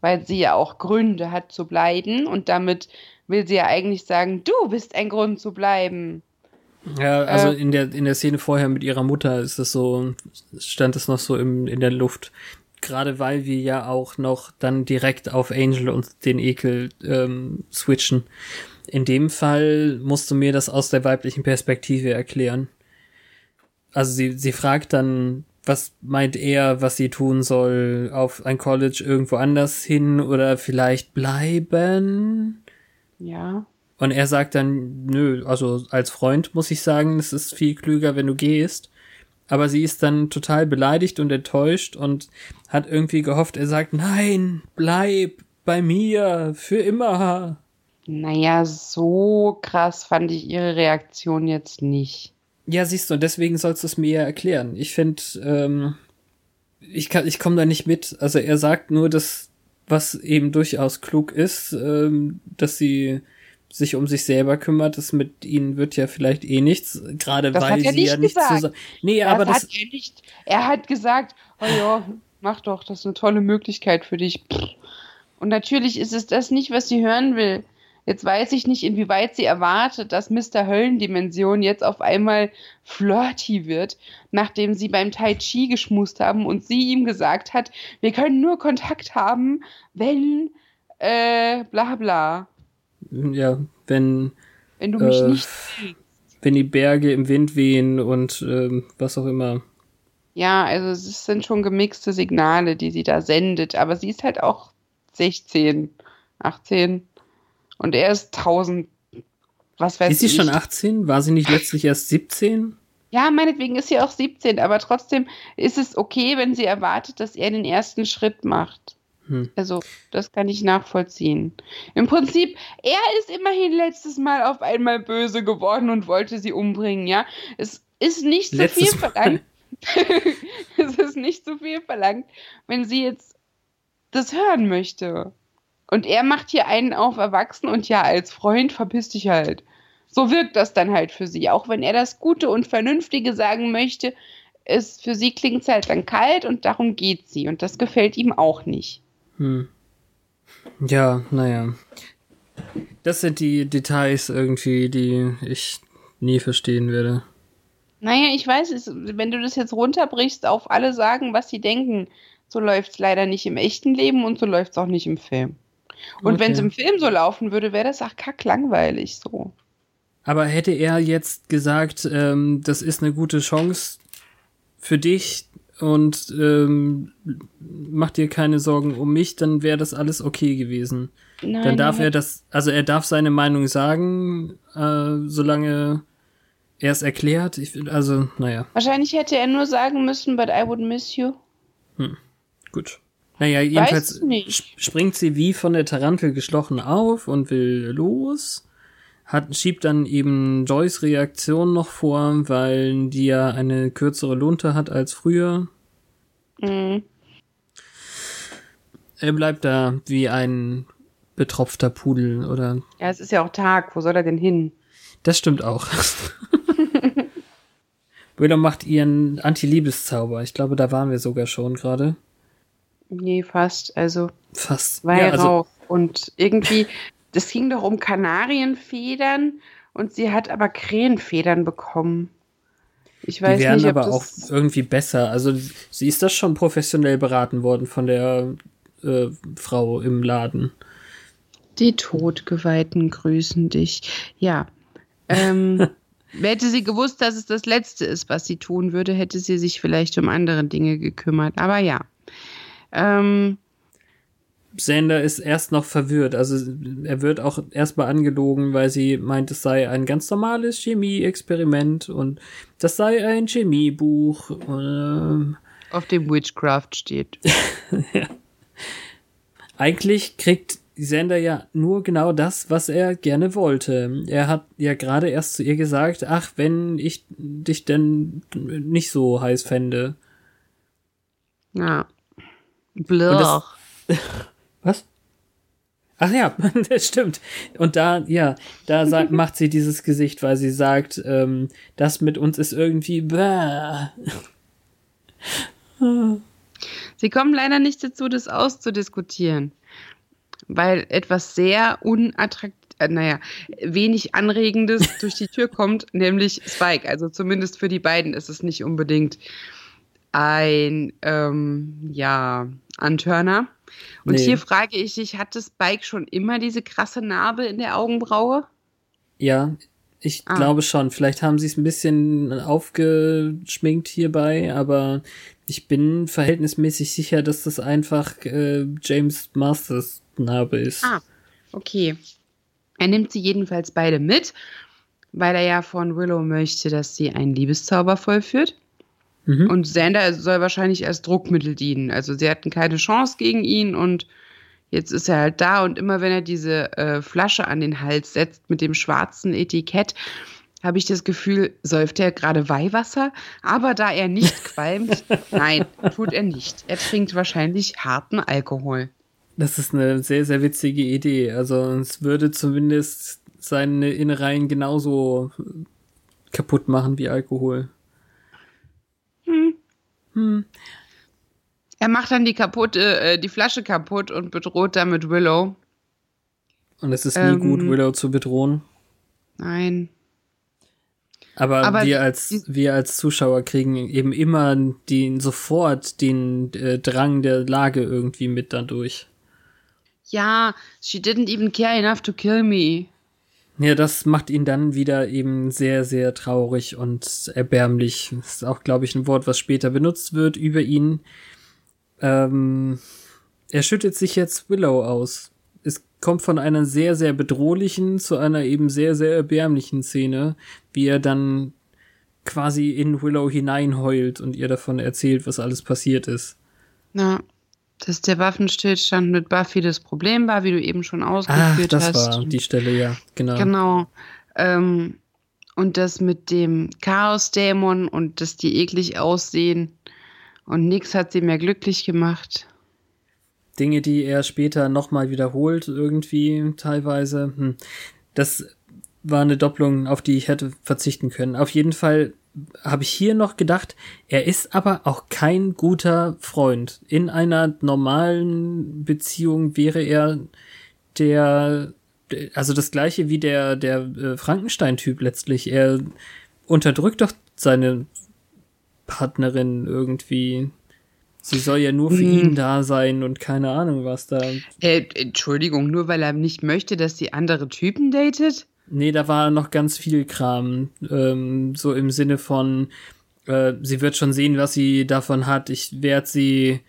weil sie ja auch Gründe hat zu bleiben und damit will sie ja eigentlich sagen, du bist ein Grund zu bleiben. Ja, also Äh. in der in der Szene vorher mit ihrer Mutter ist es so stand es noch so im, in der Luft. gerade weil wir ja auch noch dann direkt auf Angel und den Ekel ähm, switchen. In dem Fall musst du mir das aus der weiblichen Perspektive erklären. Also sie, sie fragt dann, was meint er, was sie tun soll, auf ein College irgendwo anders hin oder vielleicht bleiben? Ja. Und er sagt dann, nö, also als Freund muss ich sagen, es ist viel klüger, wenn du gehst. Aber sie ist dann total beleidigt und enttäuscht und hat irgendwie gehofft, er sagt, nein, bleib bei mir, für immer. Naja, so krass fand ich ihre Reaktion jetzt nicht. Ja, siehst du, und deswegen sollst du es mir ja erklären. Ich finde, ähm, ich kann, ich komme da nicht mit. Also er sagt nur, dass was eben durchaus klug ist, ähm, dass sie sich um sich selber kümmert, das mit ihnen wird ja vielleicht eh nichts, gerade weil er sie nicht ja nicht gesagt. zusammen. Nee, Das aber das hat er, nicht, er hat gesagt, oh ja, mach doch, das ist eine tolle Möglichkeit für dich. Und natürlich ist es das nicht, was sie hören will. Jetzt weiß ich nicht, inwieweit sie erwartet, dass Mr. Höllendimension jetzt auf einmal flirty wird, nachdem sie beim Tai Chi geschmust haben und sie ihm gesagt hat, wir können nur Kontakt haben, wenn äh, bla bla. Ja, wenn Wenn du mich Äh, nicht wenn die Berge im Wind wehen und ähm, was auch immer. Ja, also es sind schon gemixte Signale, die sie da sendet, aber sie ist halt auch 16, 18 und er ist 1000, was weiß Ist sie ich. schon 18? War sie nicht letztlich erst 17? Ja, meinetwegen ist sie auch 17, aber trotzdem ist es okay, wenn sie erwartet, dass er den ersten Schritt macht. Hm. Also, das kann ich nachvollziehen. Im Prinzip, er ist immerhin letztes Mal auf einmal böse geworden und wollte sie umbringen, ja. Es ist nicht so Letztes viel Mal. verlangt. es ist nicht so viel verlangt, wenn sie jetzt das hören möchte. Und er macht hier einen auf Erwachsen und ja, als Freund verpiss dich halt. So wirkt das dann halt für sie. Auch wenn er das Gute und Vernünftige sagen möchte, ist für sie klingt es halt dann kalt und darum geht sie. Und das gefällt ihm auch nicht. Hm. Ja, naja. Das sind die Details irgendwie, die ich nie verstehen werde. Naja, ich weiß es, wenn du das jetzt runterbrichst auf alle sagen, was sie denken, so läuft es leider nicht im echten Leben und so läuft es auch nicht im Film. Und Okay. wenn es im Film so laufen würde, wäre das auch kacklangweilig so. Aber hätte er jetzt gesagt, ähm, das ist eine gute Chance für dich und ähm, mach dir keine Sorgen um mich, dann wäre das alles okay gewesen. Nein, Dann darf er das, also er darf seine Meinung sagen, äh, solange er es erklärt. Ich, also, naja, Wahrscheinlich hätte er nur sagen müssen, but I would miss you. gut. Naja, jedenfalls springt sie wie von der Tarantel geschlossen auf und will los. Hat, schiebt dann eben Joyce Reaktion noch vor, weil die ja eine kürzere Lunte hat als früher. Mhm. Er bleibt da wie ein betropfter Pudel oder Ja, es ist ja auch Tag. Wo soll er denn hin? Das stimmt auch. Willow macht ihren Anti-Liebeszauber. Ich glaube, da waren wir sogar schon gerade. Nee, fast. Also Fast. Weihrauch. und irgendwie, das ging doch um Kanarienfedern und sie hat aber Krähenfedern bekommen. Ich die weiß wären nicht, ob aber auch irgendwie besser. Also sie ist das schon professionell beraten worden von der äh, Frau im Laden. Die Todgeweihten grüßen dich. Ja. Ähm, hätte sie gewusst, dass es das Letzte ist, was sie tun würde, hätte sie sich vielleicht um andere Dinge gekümmert. Aber ja. Ähm, Sander ist erst noch verwirrt. Also er wird auch erstmal angelogen, weil sie meint, es sei ein ganz normales Chemie-Experiment und das sei ein Chemiebuch. Ähm, auf dem Witchcraft steht. Eigentlich kriegt Sander ja nur genau das, was er gerne wollte. Er hat ja gerade erst zu ihr gesagt, ach, wenn ich dich denn nicht so heiß fände. Ja. Und Blech. Was? Ach ja, das stimmt. Und da, ja, da sagt, macht sie dieses Gesicht, weil sie sagt, ähm, das mit uns ist irgendwie bäh. Sie kommen leider nicht dazu, das auszudiskutieren, weil etwas sehr unattraktiv, äh, naja, wenig Anregendes durch die Tür kommt, nämlich Spike. Also zumindest für die beiden ist es nicht unbedingt ein, ähm, ja, Antörner. Und nee. hier frage ich dich, hat das Bike schon immer diese krasse Narbe in der Augenbraue? Ja, ich ah. glaube schon. Vielleicht haben sie es ein bisschen aufgeschminkt hierbei, aber ich bin verhältnismäßig sicher, dass das einfach äh, James Masters Narbe ist. Ah, okay. Er nimmt sie jedenfalls beide mit, weil er ja von Willow möchte, dass sie einen Liebeszauber vollführt. Mhm. Und Xander soll wahrscheinlich als Druckmittel dienen. Also sie hatten keine Chance gegen ihn und jetzt ist er halt da und immer wenn er diese äh, Flasche an den Hals setzt mit dem schwarzen Etikett, habe ich das Gefühl, säuft er gerade Weihwasser, aber da er nicht qualmt, nein, tut er nicht. Er trinkt wahrscheinlich harten Alkohol. Das ist eine sehr, sehr witzige Idee. Also es würde zumindest seine Innereien genauso kaputt machen wie Alkohol. Hm. Hm. Er macht dann die kaputte, äh, die Flasche kaputt und bedroht damit Willow. Und es ist nie ähm, gut, Willow zu bedrohen. Nein. Aber, Aber wir als wir als Zuschauer kriegen eben immer den sofort den äh, Drang der Lage irgendwie mit dadurch. Ja, she didn't even care enough to kill me. Ja, das macht ihn dann wieder eben sehr, sehr traurig und erbärmlich. Das ist auch, glaube ich, ein Wort, was später benutzt wird über ihn. Ähm, er schüttet sich jetzt Willow aus. Es kommt von einer sehr, sehr bedrohlichen zu einer eben sehr, sehr erbärmlichen Szene, wie er dann quasi in Willow hineinheult und ihr davon erzählt, was alles passiert ist. Na, dass der Waffenstillstand mit Buffy das Problem war, wie du eben schon ausgeführt Ach, das hast. Das war die Stelle, ja, genau. Genau. Ähm, und das mit dem Chaos-Dämon und dass die eklig aussehen und nix hat sie mehr glücklich gemacht. Dinge, die er später nochmal wiederholt, irgendwie teilweise. Hm. Das war eine Doppelung, auf die ich hätte verzichten können. Auf jeden Fall habe ich hier noch gedacht, er ist aber auch kein guter Freund. In einer normalen Beziehung wäre er der, also das gleiche wie der, der äh, Frankenstein-Typ letztlich. Er unterdrückt doch seine Partnerin irgendwie. Sie soll ja nur für hm. ihn da sein und keine Ahnung was da. Äh, Entschuldigung, nur weil er nicht möchte, dass die andere Typen datet? Nee, da war noch ganz viel Kram. Ähm, so im Sinne von, äh, sie wird schon sehen, was sie davon hat. Ich werde sie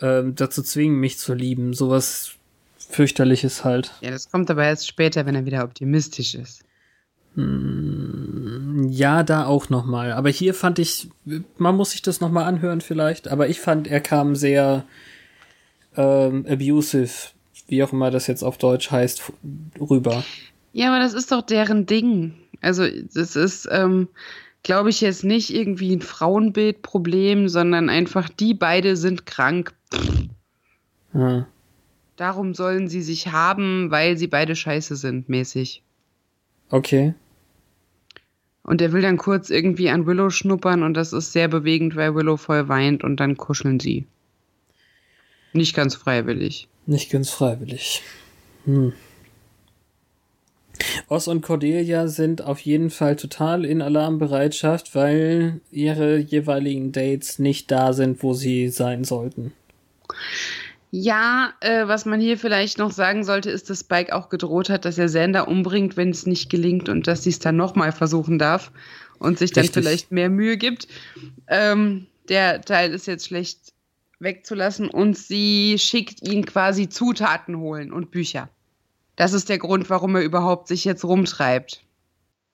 äh, dazu zwingen, mich zu lieben. Sowas fürchterliches halt. Ja, das kommt aber erst später, wenn er wieder optimistisch ist. Hm, ja, da auch noch mal. Aber hier fand ich, man muss sich das noch mal anhören vielleicht. Aber ich fand, er kam sehr ähm, abusive, wie auch immer das jetzt auf Deutsch heißt, rüber. Ja, aber das ist doch deren Ding. Also das ist, ähm, glaube ich, jetzt nicht irgendwie ein Frauenbildproblem, sondern einfach die beide sind krank. Hm. Darum sollen sie sich haben, weil sie beide scheiße sind, mäßig. Okay. Und er will dann kurz irgendwie an Willow schnuppern und das ist sehr bewegend, weil Willow voll weint und dann kuscheln sie. Nicht ganz freiwillig. Nicht ganz freiwillig. Hm. Oz und Cordelia sind auf jeden Fall total in Alarmbereitschaft, weil ihre jeweiligen Dates nicht da sind, wo sie sein sollten. Ja, äh, was man hier vielleicht noch sagen sollte, ist, dass Spike auch gedroht hat, dass er Sander umbringt, wenn es nicht gelingt und dass sie es dann nochmal versuchen darf und sich dann Richtig. vielleicht mehr Mühe gibt. Ähm, der Teil ist jetzt schlecht wegzulassen und sie schickt ihn quasi Zutaten holen und Bücher. Das ist der Grund, warum er überhaupt sich jetzt rumtreibt.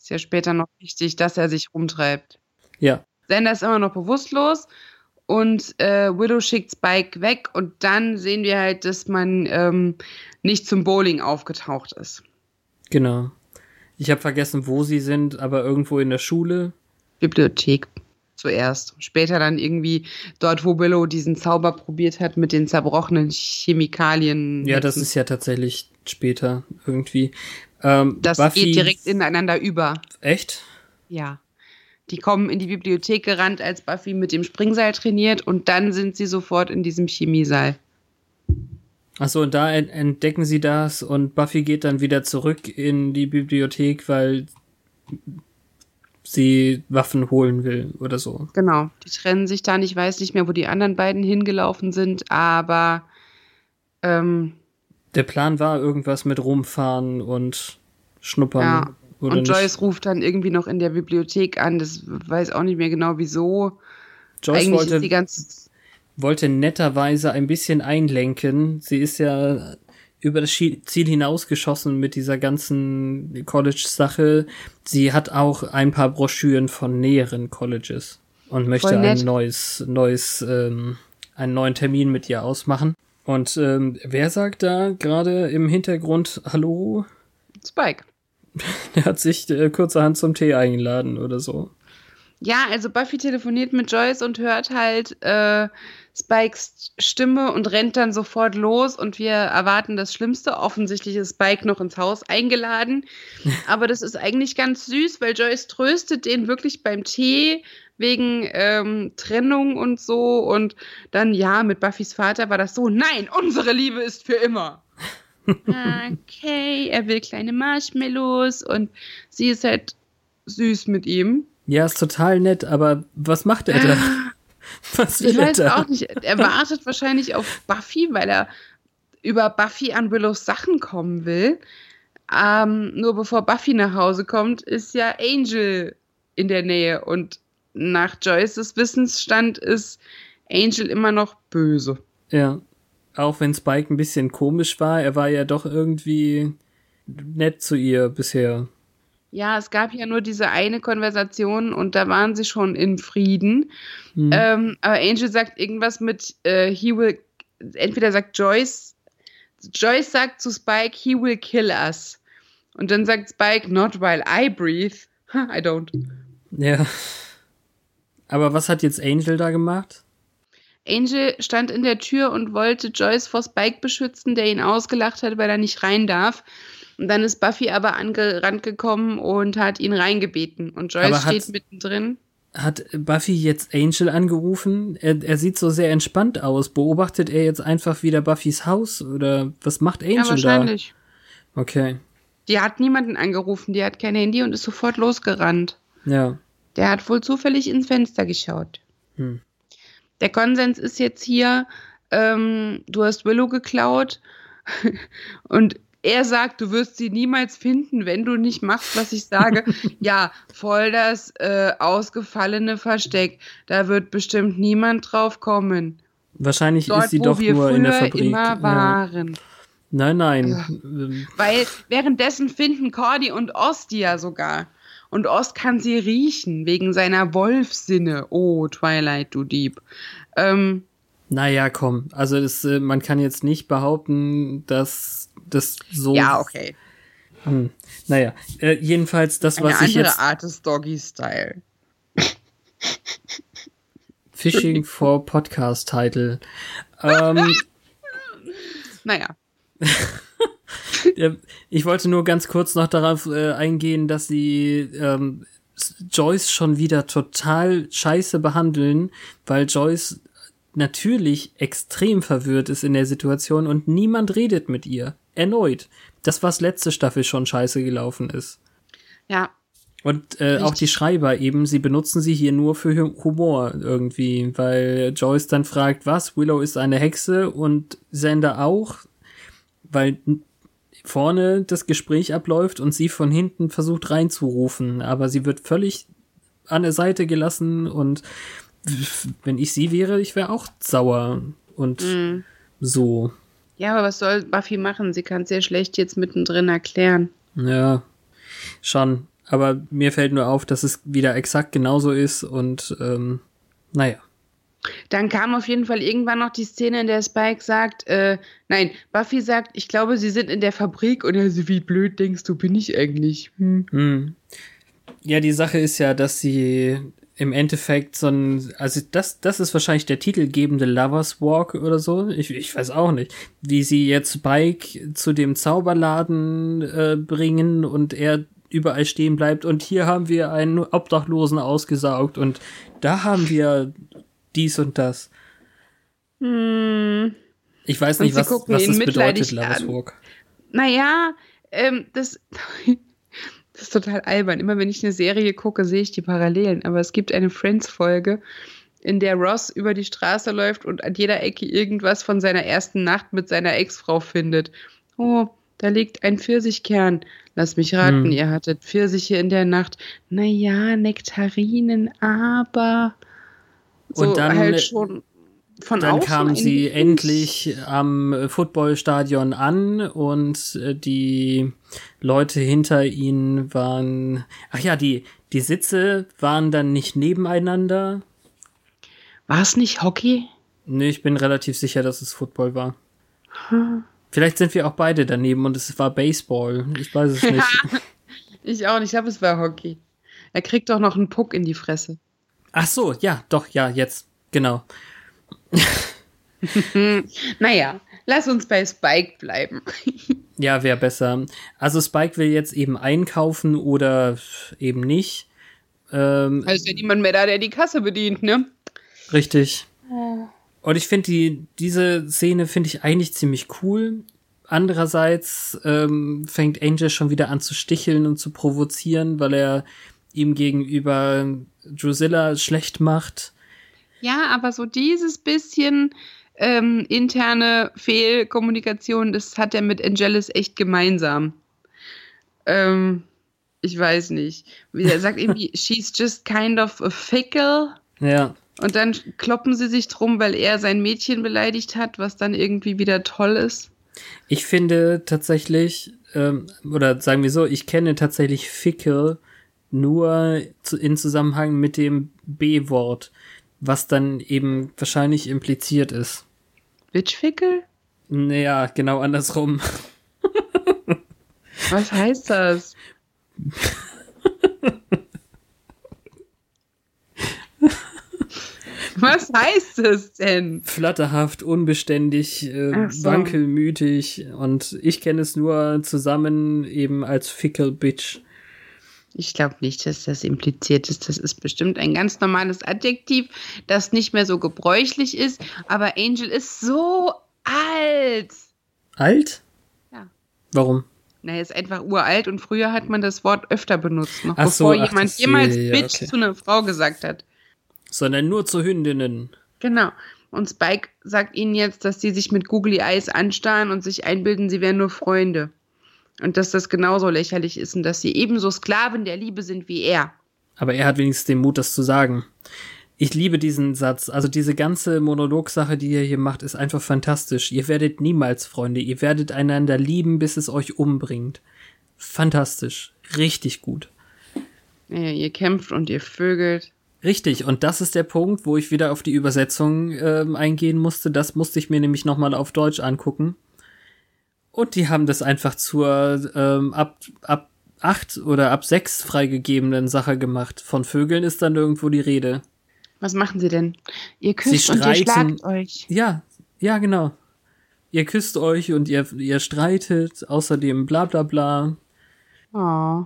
Ist ja später noch wichtig, dass er sich rumtreibt. Ja. Sender ist immer noch bewusstlos und äh, Widow schickt Spike weg und dann sehen wir halt, dass man ähm, nicht zum Bowling aufgetaucht ist. Genau. Ich habe vergessen, wo sie sind, aber irgendwo in der Schule. Bibliothek zuerst. Später dann irgendwie dort, wo Willow diesen Zauber probiert hat mit den zerbrochenen Chemikalien. Ja, das ist ja tatsächlich später irgendwie. Ähm, das Buffy geht direkt ineinander über. Echt? Ja. Die kommen in die Bibliothek gerannt, als Buffy mit dem Springseil trainiert und dann sind sie sofort in diesem Chemiesaal. Achso, und da entdecken sie das und Buffy geht dann wieder zurück in die Bibliothek, weil sie Waffen holen will oder so. Genau, die trennen sich dann. Ich weiß nicht mehr, wo die anderen beiden hingelaufen sind, aber ähm, der Plan war irgendwas mit rumfahren und schnuppern. Ja. und nicht? Joyce ruft dann irgendwie noch in der Bibliothek an. Das weiß auch nicht mehr genau wieso. Joyce Eigentlich wollte, die ganze wollte netterweise ein bisschen einlenken. Sie ist ja über das Ziel hinausgeschossen mit dieser ganzen College-Sache. Sie hat auch ein paar Broschüren von näheren Colleges und möchte ein neues, neues, ähm, einen neuen Termin mit ihr ausmachen. Und ähm, wer sagt da gerade im Hintergrund Hallo? Spike. Der hat sich äh, kurzerhand zum Tee eingeladen oder so. Ja, also Buffy telefoniert mit Joyce und hört halt äh, Spikes Stimme und rennt dann sofort los und wir erwarten das Schlimmste. Offensichtlich ist Spike noch ins Haus eingeladen. Aber das ist eigentlich ganz süß, weil Joyce tröstet den wirklich beim Tee wegen ähm, Trennung und so. Und dann, ja, mit Buffys Vater war das so, nein, unsere Liebe ist für immer. okay, er will kleine Marshmallows und sie ist halt süß mit ihm. Ja, ist total nett, aber was macht er da? Was will ich weiß da? auch nicht. Er wartet wahrscheinlich auf Buffy, weil er über Buffy an Willows Sachen kommen will. Ähm, nur bevor Buffy nach Hause kommt, ist ja Angel in der Nähe. Und nach Joyces Wissensstand ist Angel immer noch böse. Ja. Auch wenn Spike ein bisschen komisch war, er war ja doch irgendwie nett zu ihr bisher. Ja, es gab ja nur diese eine Konversation und da waren sie schon in Frieden. Mhm. Ähm, aber Angel sagt irgendwas mit äh, he will, entweder sagt Joyce, Joyce sagt zu Spike, he will kill us. Und dann sagt Spike, not while I breathe. I don't. Ja. Aber was hat jetzt Angel da gemacht? Angel stand in der Tür und wollte Joyce vor Spike beschützen, der ihn ausgelacht hat, weil er nicht rein darf. Und dann ist Buffy aber angerannt gekommen und hat ihn reingebeten. Und Joyce steht mittendrin. Hat Buffy jetzt Angel angerufen? Er, er, sieht so sehr entspannt aus. Beobachtet er jetzt einfach wieder Buffys Haus? Oder was macht Angel ja, wahrscheinlich. da? Okay. Die hat niemanden angerufen, die hat kein Handy und ist sofort losgerannt. Ja. Der hat wohl zufällig ins Fenster geschaut. Hm. Der Konsens ist jetzt hier, ähm, du hast Willow geklaut und er sagt, du wirst sie niemals finden, wenn du nicht machst, was ich sage. ja, voll das äh, ausgefallene Versteck. Da wird bestimmt niemand drauf kommen. Wahrscheinlich Dort, ist sie doch nur in der Fabrik. immer waren. Ja. Nein, nein. Weil währenddessen finden Cordy und Ost die ja sogar. Und Ost kann sie riechen, wegen seiner Wolfsinne. Oh, Twilight, du Dieb. Ähm, naja, komm. Also das, äh, man kann jetzt nicht behaupten, dass das so. Ja, okay. Hm. Naja, äh, jedenfalls das, was Eine ich jetzt. Eine Art des Doggy-Style. Fishing for Podcast-Title. Ähm, naja. ich wollte nur ganz kurz noch darauf äh, eingehen, dass sie ähm, Joyce schon wieder total scheiße behandeln, weil Joyce natürlich extrem verwirrt ist in der Situation und niemand redet mit ihr. Erneut. Das, was letzte Staffel schon scheiße gelaufen ist. Ja. Und äh, auch die Schreiber eben, sie benutzen sie hier nur für Humor irgendwie, weil Joyce dann fragt, was, Willow ist eine Hexe und Sander auch, weil vorne das Gespräch abläuft und sie von hinten versucht reinzurufen, aber sie wird völlig an der Seite gelassen und wenn ich sie wäre, ich wäre auch sauer und mm. so. Ja, aber was soll Buffy machen? Sie kann es ja schlecht jetzt mittendrin erklären. Ja, schon. Aber mir fällt nur auf, dass es wieder exakt genauso ist und ähm, naja. Dann kam auf jeden Fall irgendwann noch die Szene, in der Spike sagt, äh, nein, Buffy sagt, ich glaube, sie sind in der Fabrik und er so, wie blöd denkst du, bin ich eigentlich? Hm. Hm. Ja, die Sache ist ja, dass sie im Endeffekt so ein, also das, das ist wahrscheinlich der titelgebende Lovers Walk oder so. Ich, ich weiß auch nicht, wie sie jetzt Spike zu dem Zauberladen äh, bringen und er überall stehen bleibt und hier haben wir einen Obdachlosen ausgesaugt und da haben wir dies und das. Hm. Ich weiß nicht, was, was das bedeutet, Lovers Walk. Naja, ähm, das Das ist total albern. Immer wenn ich eine Serie gucke, sehe ich die Parallelen. Aber es gibt eine Friends-Folge, in der Ross über die Straße läuft und an jeder Ecke irgendwas von seiner ersten Nacht mit seiner Ex-Frau findet. Oh, da liegt ein Pfirsichkern. Lass mich raten, hm. ihr hattet Pfirsiche in der Nacht. Naja, Nektarinen, aber so und dann, halt schon von dann kamen sie endlich am Footballstadion an und äh, die Leute hinter ihnen waren, ach ja, die, die Sitze waren dann nicht nebeneinander. War es nicht Hockey? Nee, ich bin relativ sicher, dass es Football war. Hm. Vielleicht sind wir auch beide daneben und es war Baseball. Ich weiß es nicht. ich auch nicht, ich glaube, es war Hockey. Er kriegt doch noch einen Puck in die Fresse. Ach so, ja, doch, ja, jetzt. Genau. naja, lass uns bei Spike bleiben. ja, wäre besser. Also Spike will jetzt eben einkaufen oder eben nicht. Ähm, also ist ja niemand mehr da, der die Kasse bedient, ne? Richtig. Und ich finde die, diese Szene finde ich eigentlich ziemlich cool. Andererseits ähm, fängt Angel schon wieder an zu sticheln und zu provozieren, weil er ihm gegenüber Drusilla schlecht macht. Ja, aber so dieses bisschen ähm, interne Fehlkommunikation, das hat er mit Angelus echt gemeinsam. Ähm, ich weiß nicht. Wie er sagt irgendwie, she's just kind of a fickle. Ja. Und dann kloppen sie sich drum, weil er sein Mädchen beleidigt hat, was dann irgendwie wieder toll ist. Ich finde tatsächlich, ähm, oder sagen wir so, ich kenne tatsächlich Fickle nur zu, in Zusammenhang mit dem B-Wort, was dann eben wahrscheinlich impliziert ist. Witchfickel? Naja, genau andersrum. was heißt das? Was heißt es denn? Flatterhaft, unbeständig, äh, so. wankelmütig und ich kenne es nur zusammen eben als Fickle Bitch. Ich glaube nicht, dass das impliziert ist. Das ist bestimmt ein ganz normales Adjektiv, das nicht mehr so gebräuchlich ist. Aber Angel ist so alt. Alt? Ja. Warum? Na, er ist einfach uralt und früher hat man das Wort öfter benutzt, noch ach bevor so, ach, jemand jemals ja, Bitch okay. zu einer Frau gesagt hat sondern nur zu Hündinnen. Genau. Und Spike sagt ihnen jetzt, dass sie sich mit Googly Eyes anstarren und sich einbilden, sie wären nur Freunde. Und dass das genauso lächerlich ist und dass sie ebenso Sklaven der Liebe sind wie er. Aber er hat wenigstens den Mut, das zu sagen. Ich liebe diesen Satz. Also diese ganze Monologsache, die er hier macht, ist einfach fantastisch. Ihr werdet niemals Freunde. Ihr werdet einander lieben, bis es euch umbringt. Fantastisch. Richtig gut. Ja, ihr kämpft und ihr vögelt. Richtig, und das ist der Punkt, wo ich wieder auf die Übersetzung ähm, eingehen musste. Das musste ich mir nämlich nochmal auf Deutsch angucken. Und die haben das einfach zur ähm, ab, ab acht oder ab sechs freigegebenen Sache gemacht. Von Vögeln ist dann irgendwo die Rede. Was machen sie denn? Ihr küsst und ihr schlagt euch. Ja, ja, genau. Ihr küsst euch und ihr, ihr streitet, außerdem bla bla bla. Oh.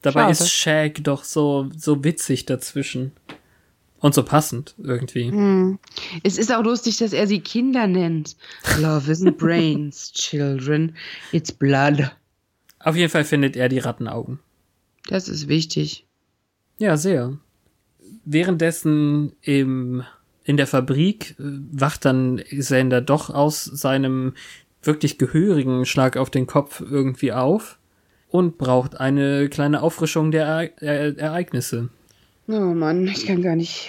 Dabei Schade. ist Shag doch so, so witzig dazwischen. Und so passend irgendwie. Hm. Es ist auch lustig, dass er sie Kinder nennt. Love isn't brains, children. It's blood. Auf jeden Fall findet er die Rattenaugen. Das ist wichtig. Ja, sehr. Währenddessen im, in der Fabrik äh, wacht dann Sander doch aus seinem wirklich gehörigen Schlag auf den Kopf irgendwie auf und braucht eine kleine Auffrischung der e Ereignisse. Oh Mann, ich kann gar nicht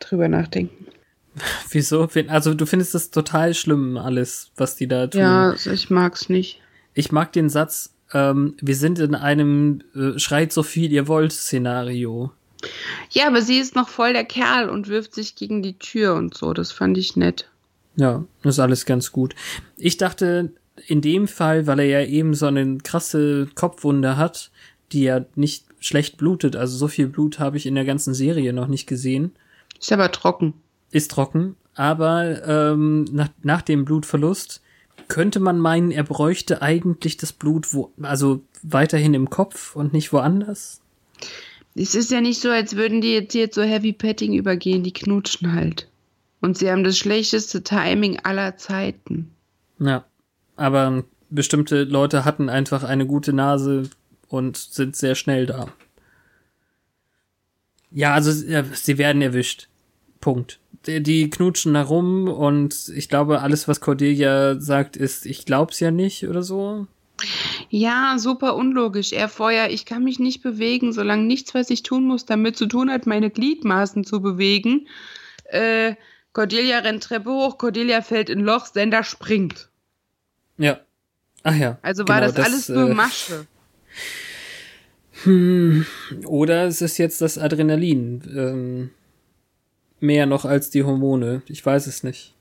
drüber nachdenken. Wieso? Also du findest das total schlimm, alles, was die da tun. Ja, ich mag's nicht. Ich mag den Satz, ähm, wir sind in einem äh, Schreit so viel ihr wollt Szenario. Ja, aber sie ist noch voll der Kerl und wirft sich gegen die Tür und so. Das fand ich nett. Ja, das ist alles ganz gut. Ich dachte, in dem Fall, weil er ja eben so eine krasse Kopfwunde hat, die ja nicht schlecht blutet, also so viel Blut habe ich in der ganzen Serie noch nicht gesehen. Ist aber trocken. Ist trocken, aber ähm, nach, nach dem Blutverlust könnte man meinen, er bräuchte eigentlich das Blut wo, also weiterhin im Kopf und nicht woanders. Es ist ja nicht so, als würden die jetzt hier zu Heavy Petting übergehen, die knutschen halt. Und sie haben das schlechteste Timing aller Zeiten. Ja aber bestimmte Leute hatten einfach eine gute Nase und sind sehr schnell da. Ja, also sie werden erwischt. Punkt. Die, die knutschen da rum und ich glaube, alles, was Cordelia sagt, ist, ich glaub's ja nicht oder so. Ja, super unlogisch. Er vorher, ich kann mich nicht bewegen, solange nichts, was ich tun muss, damit zu tun hat, meine Gliedmaßen zu bewegen. Äh, Cordelia rennt Treppe hoch, Cordelia fällt in Loch, Sender springt. Ja. Ach ja. Also war genau, das, das alles nur äh, Masche. Hm, oder es ist jetzt das Adrenalin. Ähm, mehr noch als die Hormone. Ich weiß es nicht.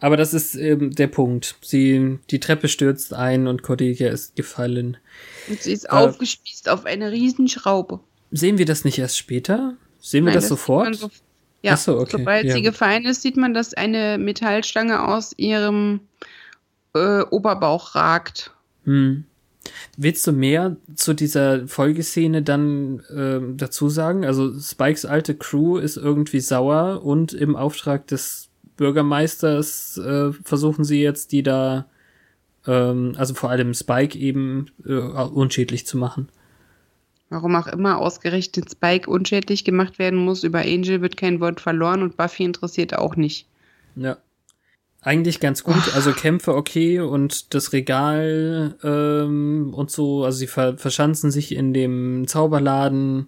Aber das ist eben der Punkt. Sie, die Treppe stürzt ein und Cordelia ist gefallen. Und sie ist äh, aufgespießt auf eine Riesenschraube. Sehen wir das nicht erst später? Sehen wir Nein, das, das sofort? So, ja, so, okay. sobald ja. sie gefallen ist, sieht man, dass eine Metallstange aus ihrem äh, Oberbauch ragt. Hm. Willst du mehr zu dieser Folgeszene dann äh, dazu sagen? Also Spikes alte Crew ist irgendwie sauer und im Auftrag des Bürgermeisters äh, versuchen sie jetzt, die da, ähm, also vor allem Spike eben äh, unschädlich zu machen. Warum auch immer ausgerechnet Spike unschädlich gemacht werden muss, über Angel wird kein Wort verloren und Buffy interessiert auch nicht. Ja. Eigentlich ganz gut, also Kämpfe okay und das Regal ähm, und so, also sie ver verschanzen sich in dem Zauberladen.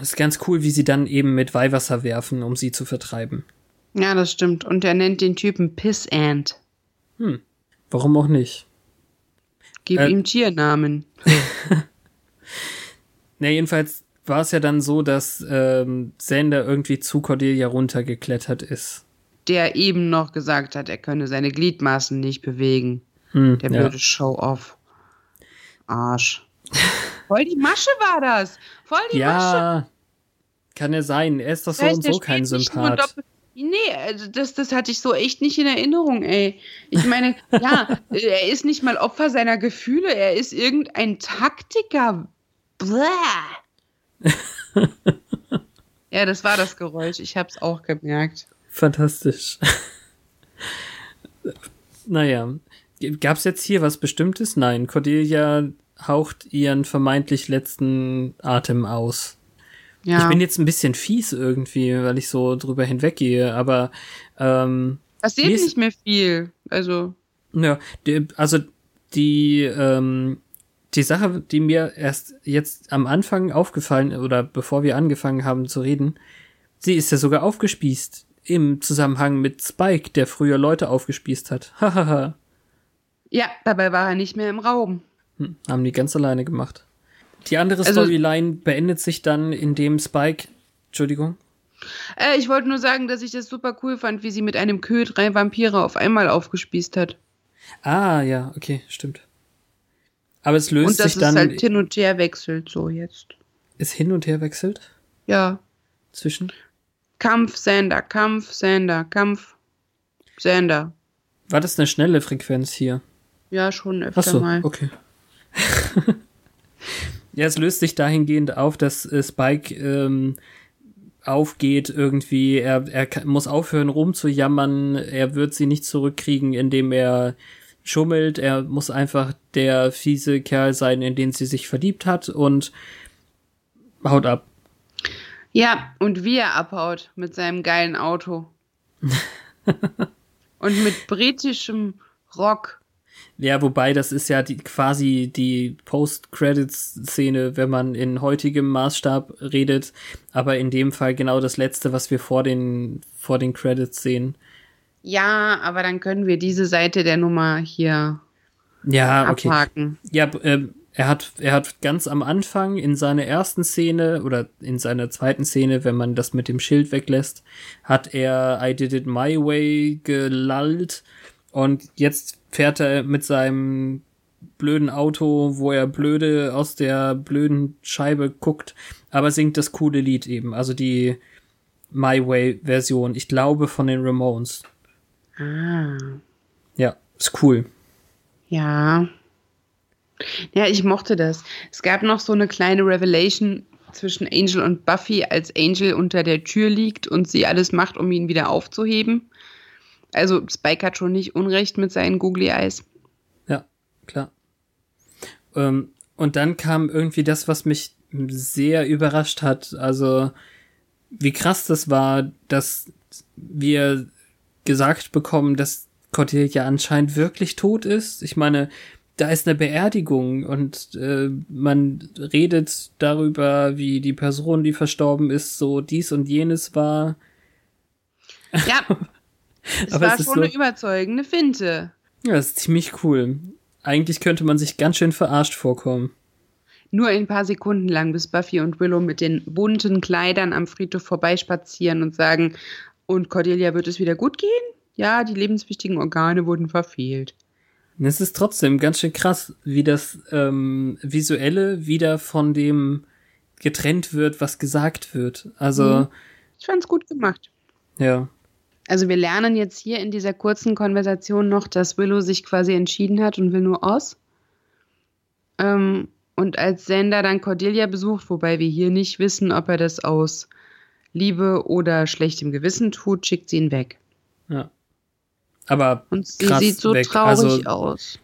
Ist ganz cool, wie sie dann eben mit Weihwasser werfen, um sie zu vertreiben. Ja, das stimmt. Und er nennt den Typen Piss Ant. Hm. Warum auch nicht? Gib äh, ihm Tiernamen. Na, jedenfalls war es ja dann so, dass ähm, Sander irgendwie zu Cordelia runtergeklettert ist. Der eben noch gesagt hat, er könne seine Gliedmaßen nicht bewegen. Hm, Der blöde ja. Show-off. Arsch. Voll die Masche war das. Voll die ja, Masche. Kann ja sein. Er ist doch so und so kein Sympath. Nee, also das, das hatte ich so echt nicht in Erinnerung, ey. Ich meine, ja, er ist nicht mal Opfer seiner Gefühle, er ist irgendein Taktiker. ja, das war das Geräusch, ich hab's auch gemerkt. Fantastisch. naja, gab's jetzt hier was Bestimmtes? Nein, Cordelia haucht ihren vermeintlich letzten Atem aus. Ja. Ich bin jetzt ein bisschen fies irgendwie, weil ich so drüber hinweggehe, aber ähm, passiert nicht mehr viel. Also ja, die, also die ähm, die Sache, die mir erst jetzt am Anfang aufgefallen oder bevor wir angefangen haben zu reden, sie ist ja sogar aufgespießt im Zusammenhang mit Spike, der früher Leute aufgespießt hat. Hahaha. ja, dabei war er nicht mehr im Raum. Hm, haben die ganz alleine gemacht. Die andere also, Storyline beendet sich dann, indem Spike. Entschuldigung. Äh, ich wollte nur sagen, dass ich das super cool fand, wie sie mit einem Kühe drei Vampire auf einmal aufgespießt hat. Ah, ja, okay, stimmt. Aber es löst sich dann. Und dass es halt hin und her wechselt, so jetzt. Es hin und her wechselt? Ja. Zwischen? Kampf, Sender, Kampf, Sender, Kampf, Sender. War das eine schnelle Frequenz hier? Ja, schon öfter Ach so, mal. okay. Ja, es löst sich dahingehend auf, dass äh, Spike ähm, aufgeht irgendwie. Er, er muss aufhören rumzujammern. Er wird sie nicht zurückkriegen, indem er schummelt. Er muss einfach der fiese Kerl sein, in den sie sich verliebt hat und haut ab. Ja, und wie er abhaut mit seinem geilen Auto. und mit britischem Rock. Ja, wobei das ist ja die, quasi die Post-Credits-Szene, wenn man in heutigem Maßstab redet, aber in dem Fall genau das letzte, was wir vor den, vor den Credits sehen. Ja, aber dann können wir diese Seite der Nummer hier ja, okay. abhaken. Ja, äh, er hat, er hat ganz am Anfang in seiner ersten Szene oder in seiner zweiten Szene, wenn man das mit dem Schild weglässt, hat er I did it my way gelallt und jetzt fährt er mit seinem blöden Auto, wo er blöde aus der blöden Scheibe guckt, aber singt das coole Lied eben, also die My Way Version, ich glaube von den Ramones. Ah. Ja, ist cool. Ja. Ja, ich mochte das. Es gab noch so eine kleine Revelation zwischen Angel und Buffy, als Angel unter der Tür liegt und sie alles macht, um ihn wieder aufzuheben. Also Spike hat schon nicht Unrecht mit seinen Googly Eyes. Ja, klar. Ähm, Und dann kam irgendwie das, was mich sehr überrascht hat. Also, wie krass das war, dass wir gesagt bekommen, dass Cordelia anscheinend wirklich tot ist. Ich meine, da ist eine Beerdigung und äh, man redet darüber, wie die Person, die verstorben ist, so dies und jenes war. Ja. es Aber war es schon so, eine überzeugende Finte. Ja, das ist ziemlich cool. Eigentlich könnte man sich ganz schön verarscht vorkommen. Nur ein paar Sekunden lang, bis Buffy und Willow mit den bunten Kleidern am Friedhof vorbeispazieren und sagen, und Cordelia wird es wieder gut gehen? Ja, die lebenswichtigen Organe wurden verfehlt. Es ist trotzdem ganz schön krass, wie das ähm, Visuelle wieder von dem getrennt wird, was gesagt wird. Also. Mhm. Ich fand's gut gemacht. Ja. Also wir lernen jetzt hier in dieser kurzen Konversation noch, dass Willow sich quasi entschieden hat und will nur aus. Ähm, und als Sender dann Cordelia besucht, wobei wir hier nicht wissen, ob er das aus Liebe oder schlechtem Gewissen tut, schickt sie ihn weg. Ja. Aber und sie sieht so weg. traurig also, aus.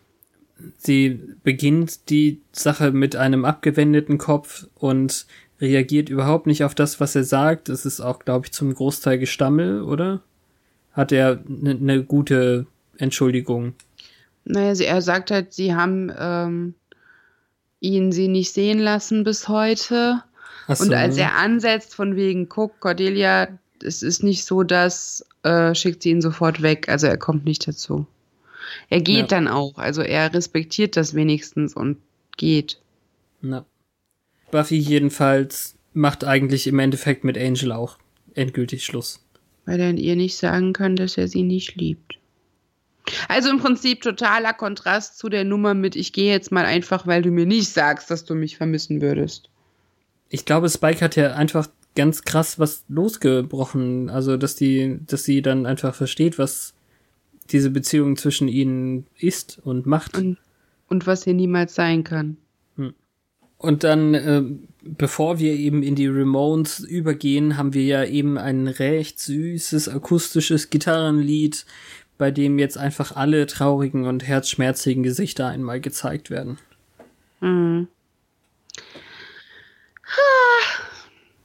Sie beginnt die Sache mit einem abgewendeten Kopf und reagiert überhaupt nicht auf das, was er sagt. Es ist auch, glaube ich, zum Großteil Gestammel, oder? Hat er eine ne gute Entschuldigung? Naja, sie, er sagt halt, sie haben ähm, ihn sie nicht sehen lassen bis heute. So, und als er ansetzt, von wegen, guck, Cordelia, es ist nicht so, dass äh, schickt sie ihn sofort weg. Also er kommt nicht dazu. Er geht ja. dann auch. Also er respektiert das wenigstens und geht. Na. Buffy jedenfalls macht eigentlich im Endeffekt mit Angel auch endgültig Schluss. Weil er ihr nicht sagen kann, dass er sie nicht liebt. Also im Prinzip totaler Kontrast zu der Nummer mit, ich gehe jetzt mal einfach, weil du mir nicht sagst, dass du mich vermissen würdest. Ich glaube, Spike hat ja einfach ganz krass was losgebrochen. Also, dass die, dass sie dann einfach versteht, was diese Beziehung zwischen ihnen ist und macht. Und, und was hier niemals sein kann. Hm. Und dann, äh, bevor wir eben in die Ramones übergehen, haben wir ja eben ein recht süßes akustisches Gitarrenlied, bei dem jetzt einfach alle traurigen und herzschmerzigen Gesichter einmal gezeigt werden. Mhm.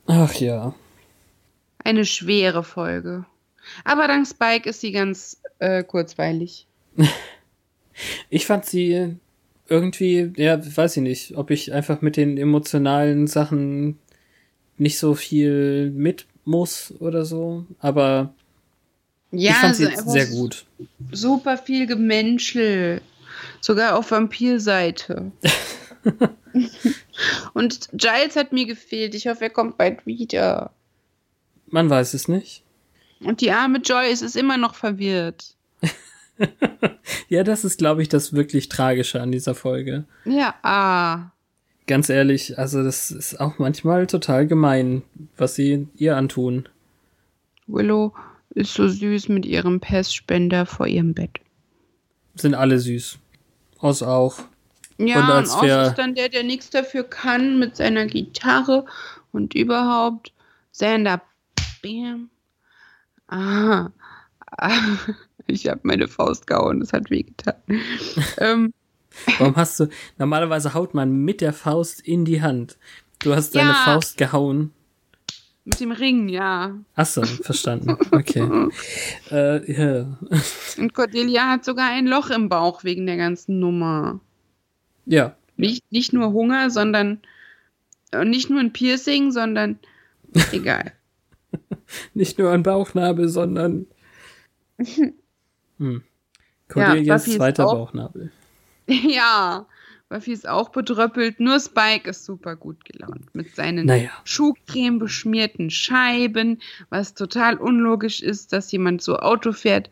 Ach ja. Eine schwere Folge. Aber dank Spike ist sie ganz äh, kurzweilig. ich fand sie irgendwie, ja, weiß ich nicht, ob ich einfach mit den emotionalen Sachen nicht so viel mit muss oder so, aber ja, ich fand sie also sehr gut. Super viel Gemenschel. Sogar auf Vampirseite. Und Giles hat mir gefehlt. Ich hoffe, er kommt bald wieder. Man weiß es nicht. Und die arme Joyce ist immer noch verwirrt. ja, das ist, glaube ich, das wirklich Tragische an dieser Folge. Ja, ah. Ganz ehrlich, also das ist auch manchmal total gemein, was sie ihr antun. Willow ist so süß mit ihrem Pestspender vor ihrem Bett. Sind alle süß. Aus auch. Ja, und, als und Oz ist dann der, der nichts dafür kann mit seiner Gitarre und überhaupt. Sander, bam. Ah, ich habe meine Faust gehauen, das hat wehgetan. ähm. Warum hast du, normalerweise haut man mit der Faust in die Hand. Du hast deine ja. Faust gehauen. Mit dem Ring, ja. Achso, verstanden. Okay. äh, ja. Und Cordelia hat sogar ein Loch im Bauch wegen der ganzen Nummer. Ja. Nicht, nicht nur Hunger, sondern äh, nicht nur ein Piercing, sondern egal. nicht nur ein Bauchnabel, sondern hm. Cordelias ja, zweiter auch, Bauchnabel. Ja, Buffy ist auch bedröppelt. Nur Spike ist super gut gelaunt. Mit seinen naja. Schuhcreme beschmierten Scheiben, was total unlogisch ist, dass jemand so Auto fährt.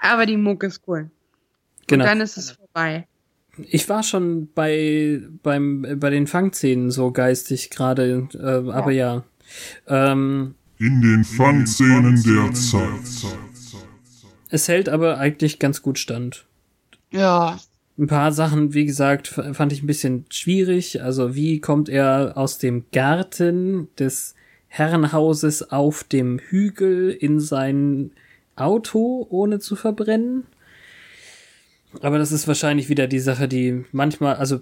Aber die Mucke ist cool. Genau. Und dann ist es vorbei. Ich war schon bei, beim, bei den Fangszenen so geistig gerade, äh, aber ja. Ähm, In den Fangszenen der Zeit. Es hält aber eigentlich ganz gut stand. Ja. Ein paar Sachen, wie gesagt, fand ich ein bisschen schwierig. Also wie kommt er aus dem Garten des Herrenhauses auf dem Hügel in sein Auto, ohne zu verbrennen? Aber das ist wahrscheinlich wieder die Sache, die manchmal, also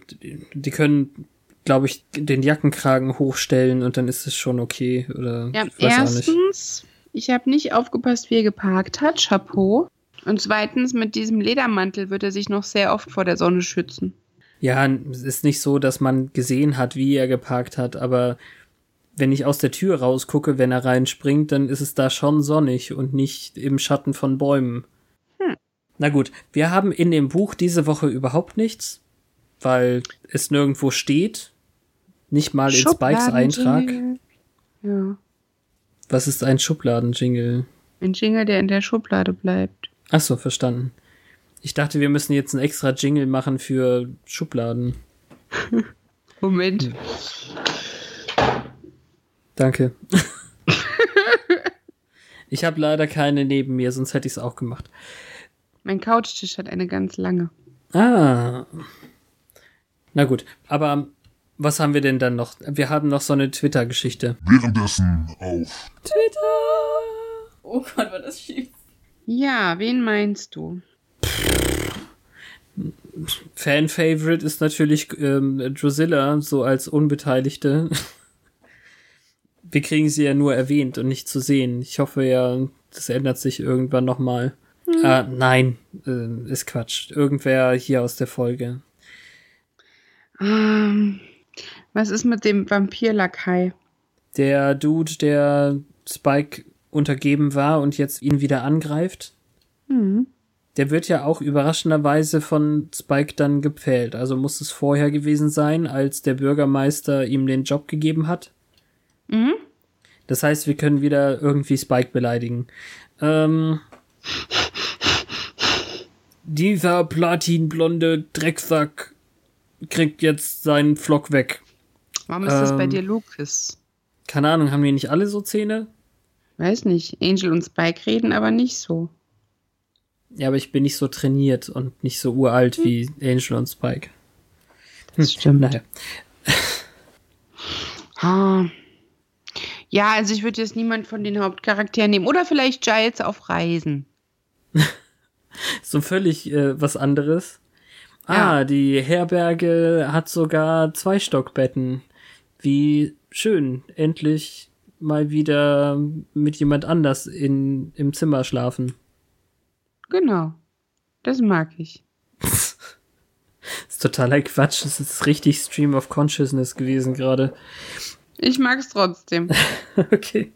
die können, glaube ich, den Jackenkragen hochstellen und dann ist es schon okay. Oder ja, erstens, ich habe nicht aufgepasst, wie er geparkt hat. Chapeau. Und zweitens, mit diesem Ledermantel wird er sich noch sehr oft vor der Sonne schützen. Ja, es ist nicht so, dass man gesehen hat, wie er geparkt hat, aber wenn ich aus der Tür rausgucke, wenn er reinspringt, dann ist es da schon sonnig und nicht im Schatten von Bäumen. Na gut, wir haben in dem Buch diese Woche überhaupt nichts, weil es nirgendwo steht. Nicht mal in Spikes Eintrag. Ja. Was ist ein Schubladen-Jingle? Ein Jingle, der in der Schublade bleibt. Ach so, verstanden. Ich dachte, wir müssen jetzt einen extra Jingle machen für Schubladen. Moment. Hm. Danke. ich habe leider keine neben mir, sonst hätte ich es auch gemacht. Mein Couchtisch hat eine ganz lange. Ah. Na gut, aber was haben wir denn dann noch? Wir haben noch so eine Twitter-Geschichte. Währenddessen auf Twitter. Oh Gott, war das schief. Ja, wen meinst du? Fan-Favorite ist natürlich ähm, Drusilla, so als Unbeteiligte. Wir kriegen sie ja nur erwähnt und nicht zu sehen. Ich hoffe ja, das ändert sich irgendwann nochmal. Hm. Äh, nein, äh, ist Quatsch. Irgendwer hier aus der Folge. Ähm, was ist mit dem Vampir-Lakai? Der Dude, der Spike untergeben war und jetzt ihn wieder angreift. Mhm. Der wird ja auch überraschenderweise von Spike dann gepfählt. Also muss es vorher gewesen sein, als der Bürgermeister ihm den Job gegeben hat. Mhm. Das heißt, wir können wieder irgendwie Spike beleidigen. Ähm, dieser platinblonde Drecksack kriegt jetzt seinen Flock weg. Warum ist ähm, das bei ähm, dir Lucas? Keine Ahnung, haben die nicht alle so Zähne? Weiß nicht. Angel und Spike reden aber nicht so. Ja, aber ich bin nicht so trainiert und nicht so uralt hm. wie Angel und Spike. Das stimmt. Naja. ah. Ja, also ich würde jetzt niemand von den Hauptcharakteren nehmen. Oder vielleicht Giles auf Reisen. so völlig äh, was anderes. Ah, ja. die Herberge hat sogar zwei Stockbetten. Wie schön. Endlich mal wieder mit jemand anders in, im Zimmer schlafen. Genau. Das mag ich. das ist totaler Quatsch. Das ist richtig Stream of Consciousness gewesen gerade. Ich mag es trotzdem. okay.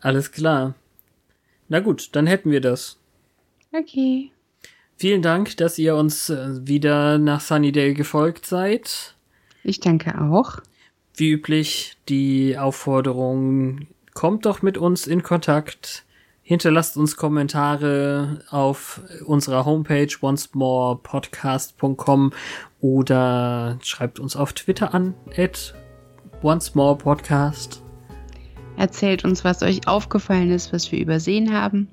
Alles klar. Na gut, dann hätten wir das. Okay. Vielen Dank, dass ihr uns äh, wieder nach Sunnydale gefolgt seid. Ich danke auch. Wie üblich die Aufforderung, kommt doch mit uns in Kontakt. Hinterlasst uns Kommentare auf unserer Homepage oncemorepodcast.com oder schreibt uns auf Twitter an, at Once More Podcast. Erzählt uns, was euch aufgefallen ist, was wir übersehen haben.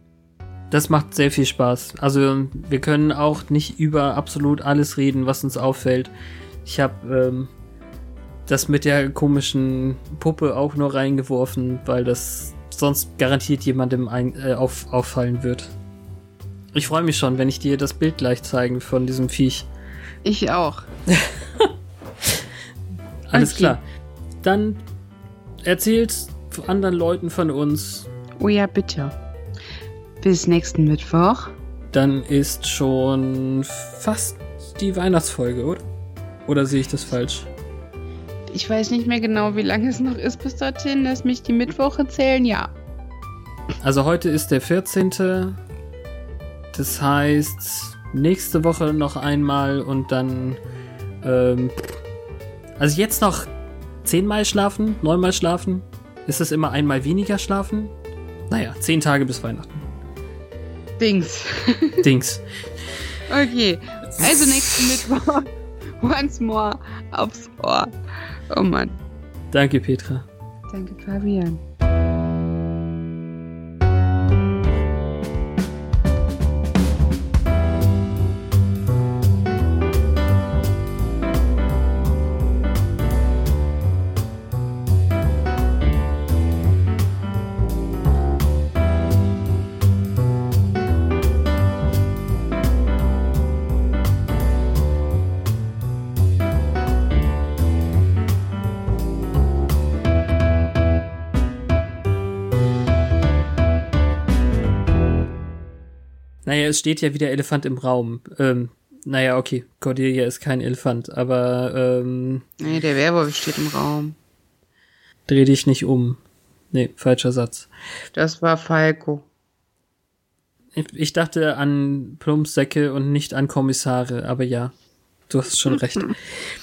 Das macht sehr viel Spaß. Also wir können auch nicht über absolut alles reden, was uns auffällt. Ich habe ähm, das mit der komischen Puppe auch nur reingeworfen, weil das sonst garantiert jemandem ein, äh, auf, auffallen wird. Ich freue mich schon, wenn ich dir das Bild gleich zeigen von diesem Viech. Ich auch. Alles okay. klar dann erzählt anderen Leuten von uns. Oh ja, bitte. Bis nächsten Mittwoch. Dann ist schon fast die Weihnachtsfolge, oder? Oder sehe ich das falsch? Ich weiß nicht mehr genau, wie lange es noch ist bis dorthin. Lass mich die Mittwoche zählen, ja. Also heute ist der 14. Das heißt, nächste Woche noch einmal und dann. Ähm, also jetzt noch zehnmal schlafen, neunmal schlafen? Ist es immer einmal weniger schlafen? Naja, zehn Tage bis Weihnachten. Dings. Dings. Okay, also nächsten Mittwoch. Once more aufs Ohr. Oh Mann. Danke, Petra. Danke, Fabian. Es steht ja wieder Elefant im Raum. Ähm, naja, okay, Cordelia ist kein Elefant, aber ähm, Nee, der Werwolf steht im Raum. dreh dich nicht um. Nee, falscher Satz. Das war Falco. Ich, ich dachte an Plumpsäcke und nicht an Kommissare, aber ja, du hast schon recht.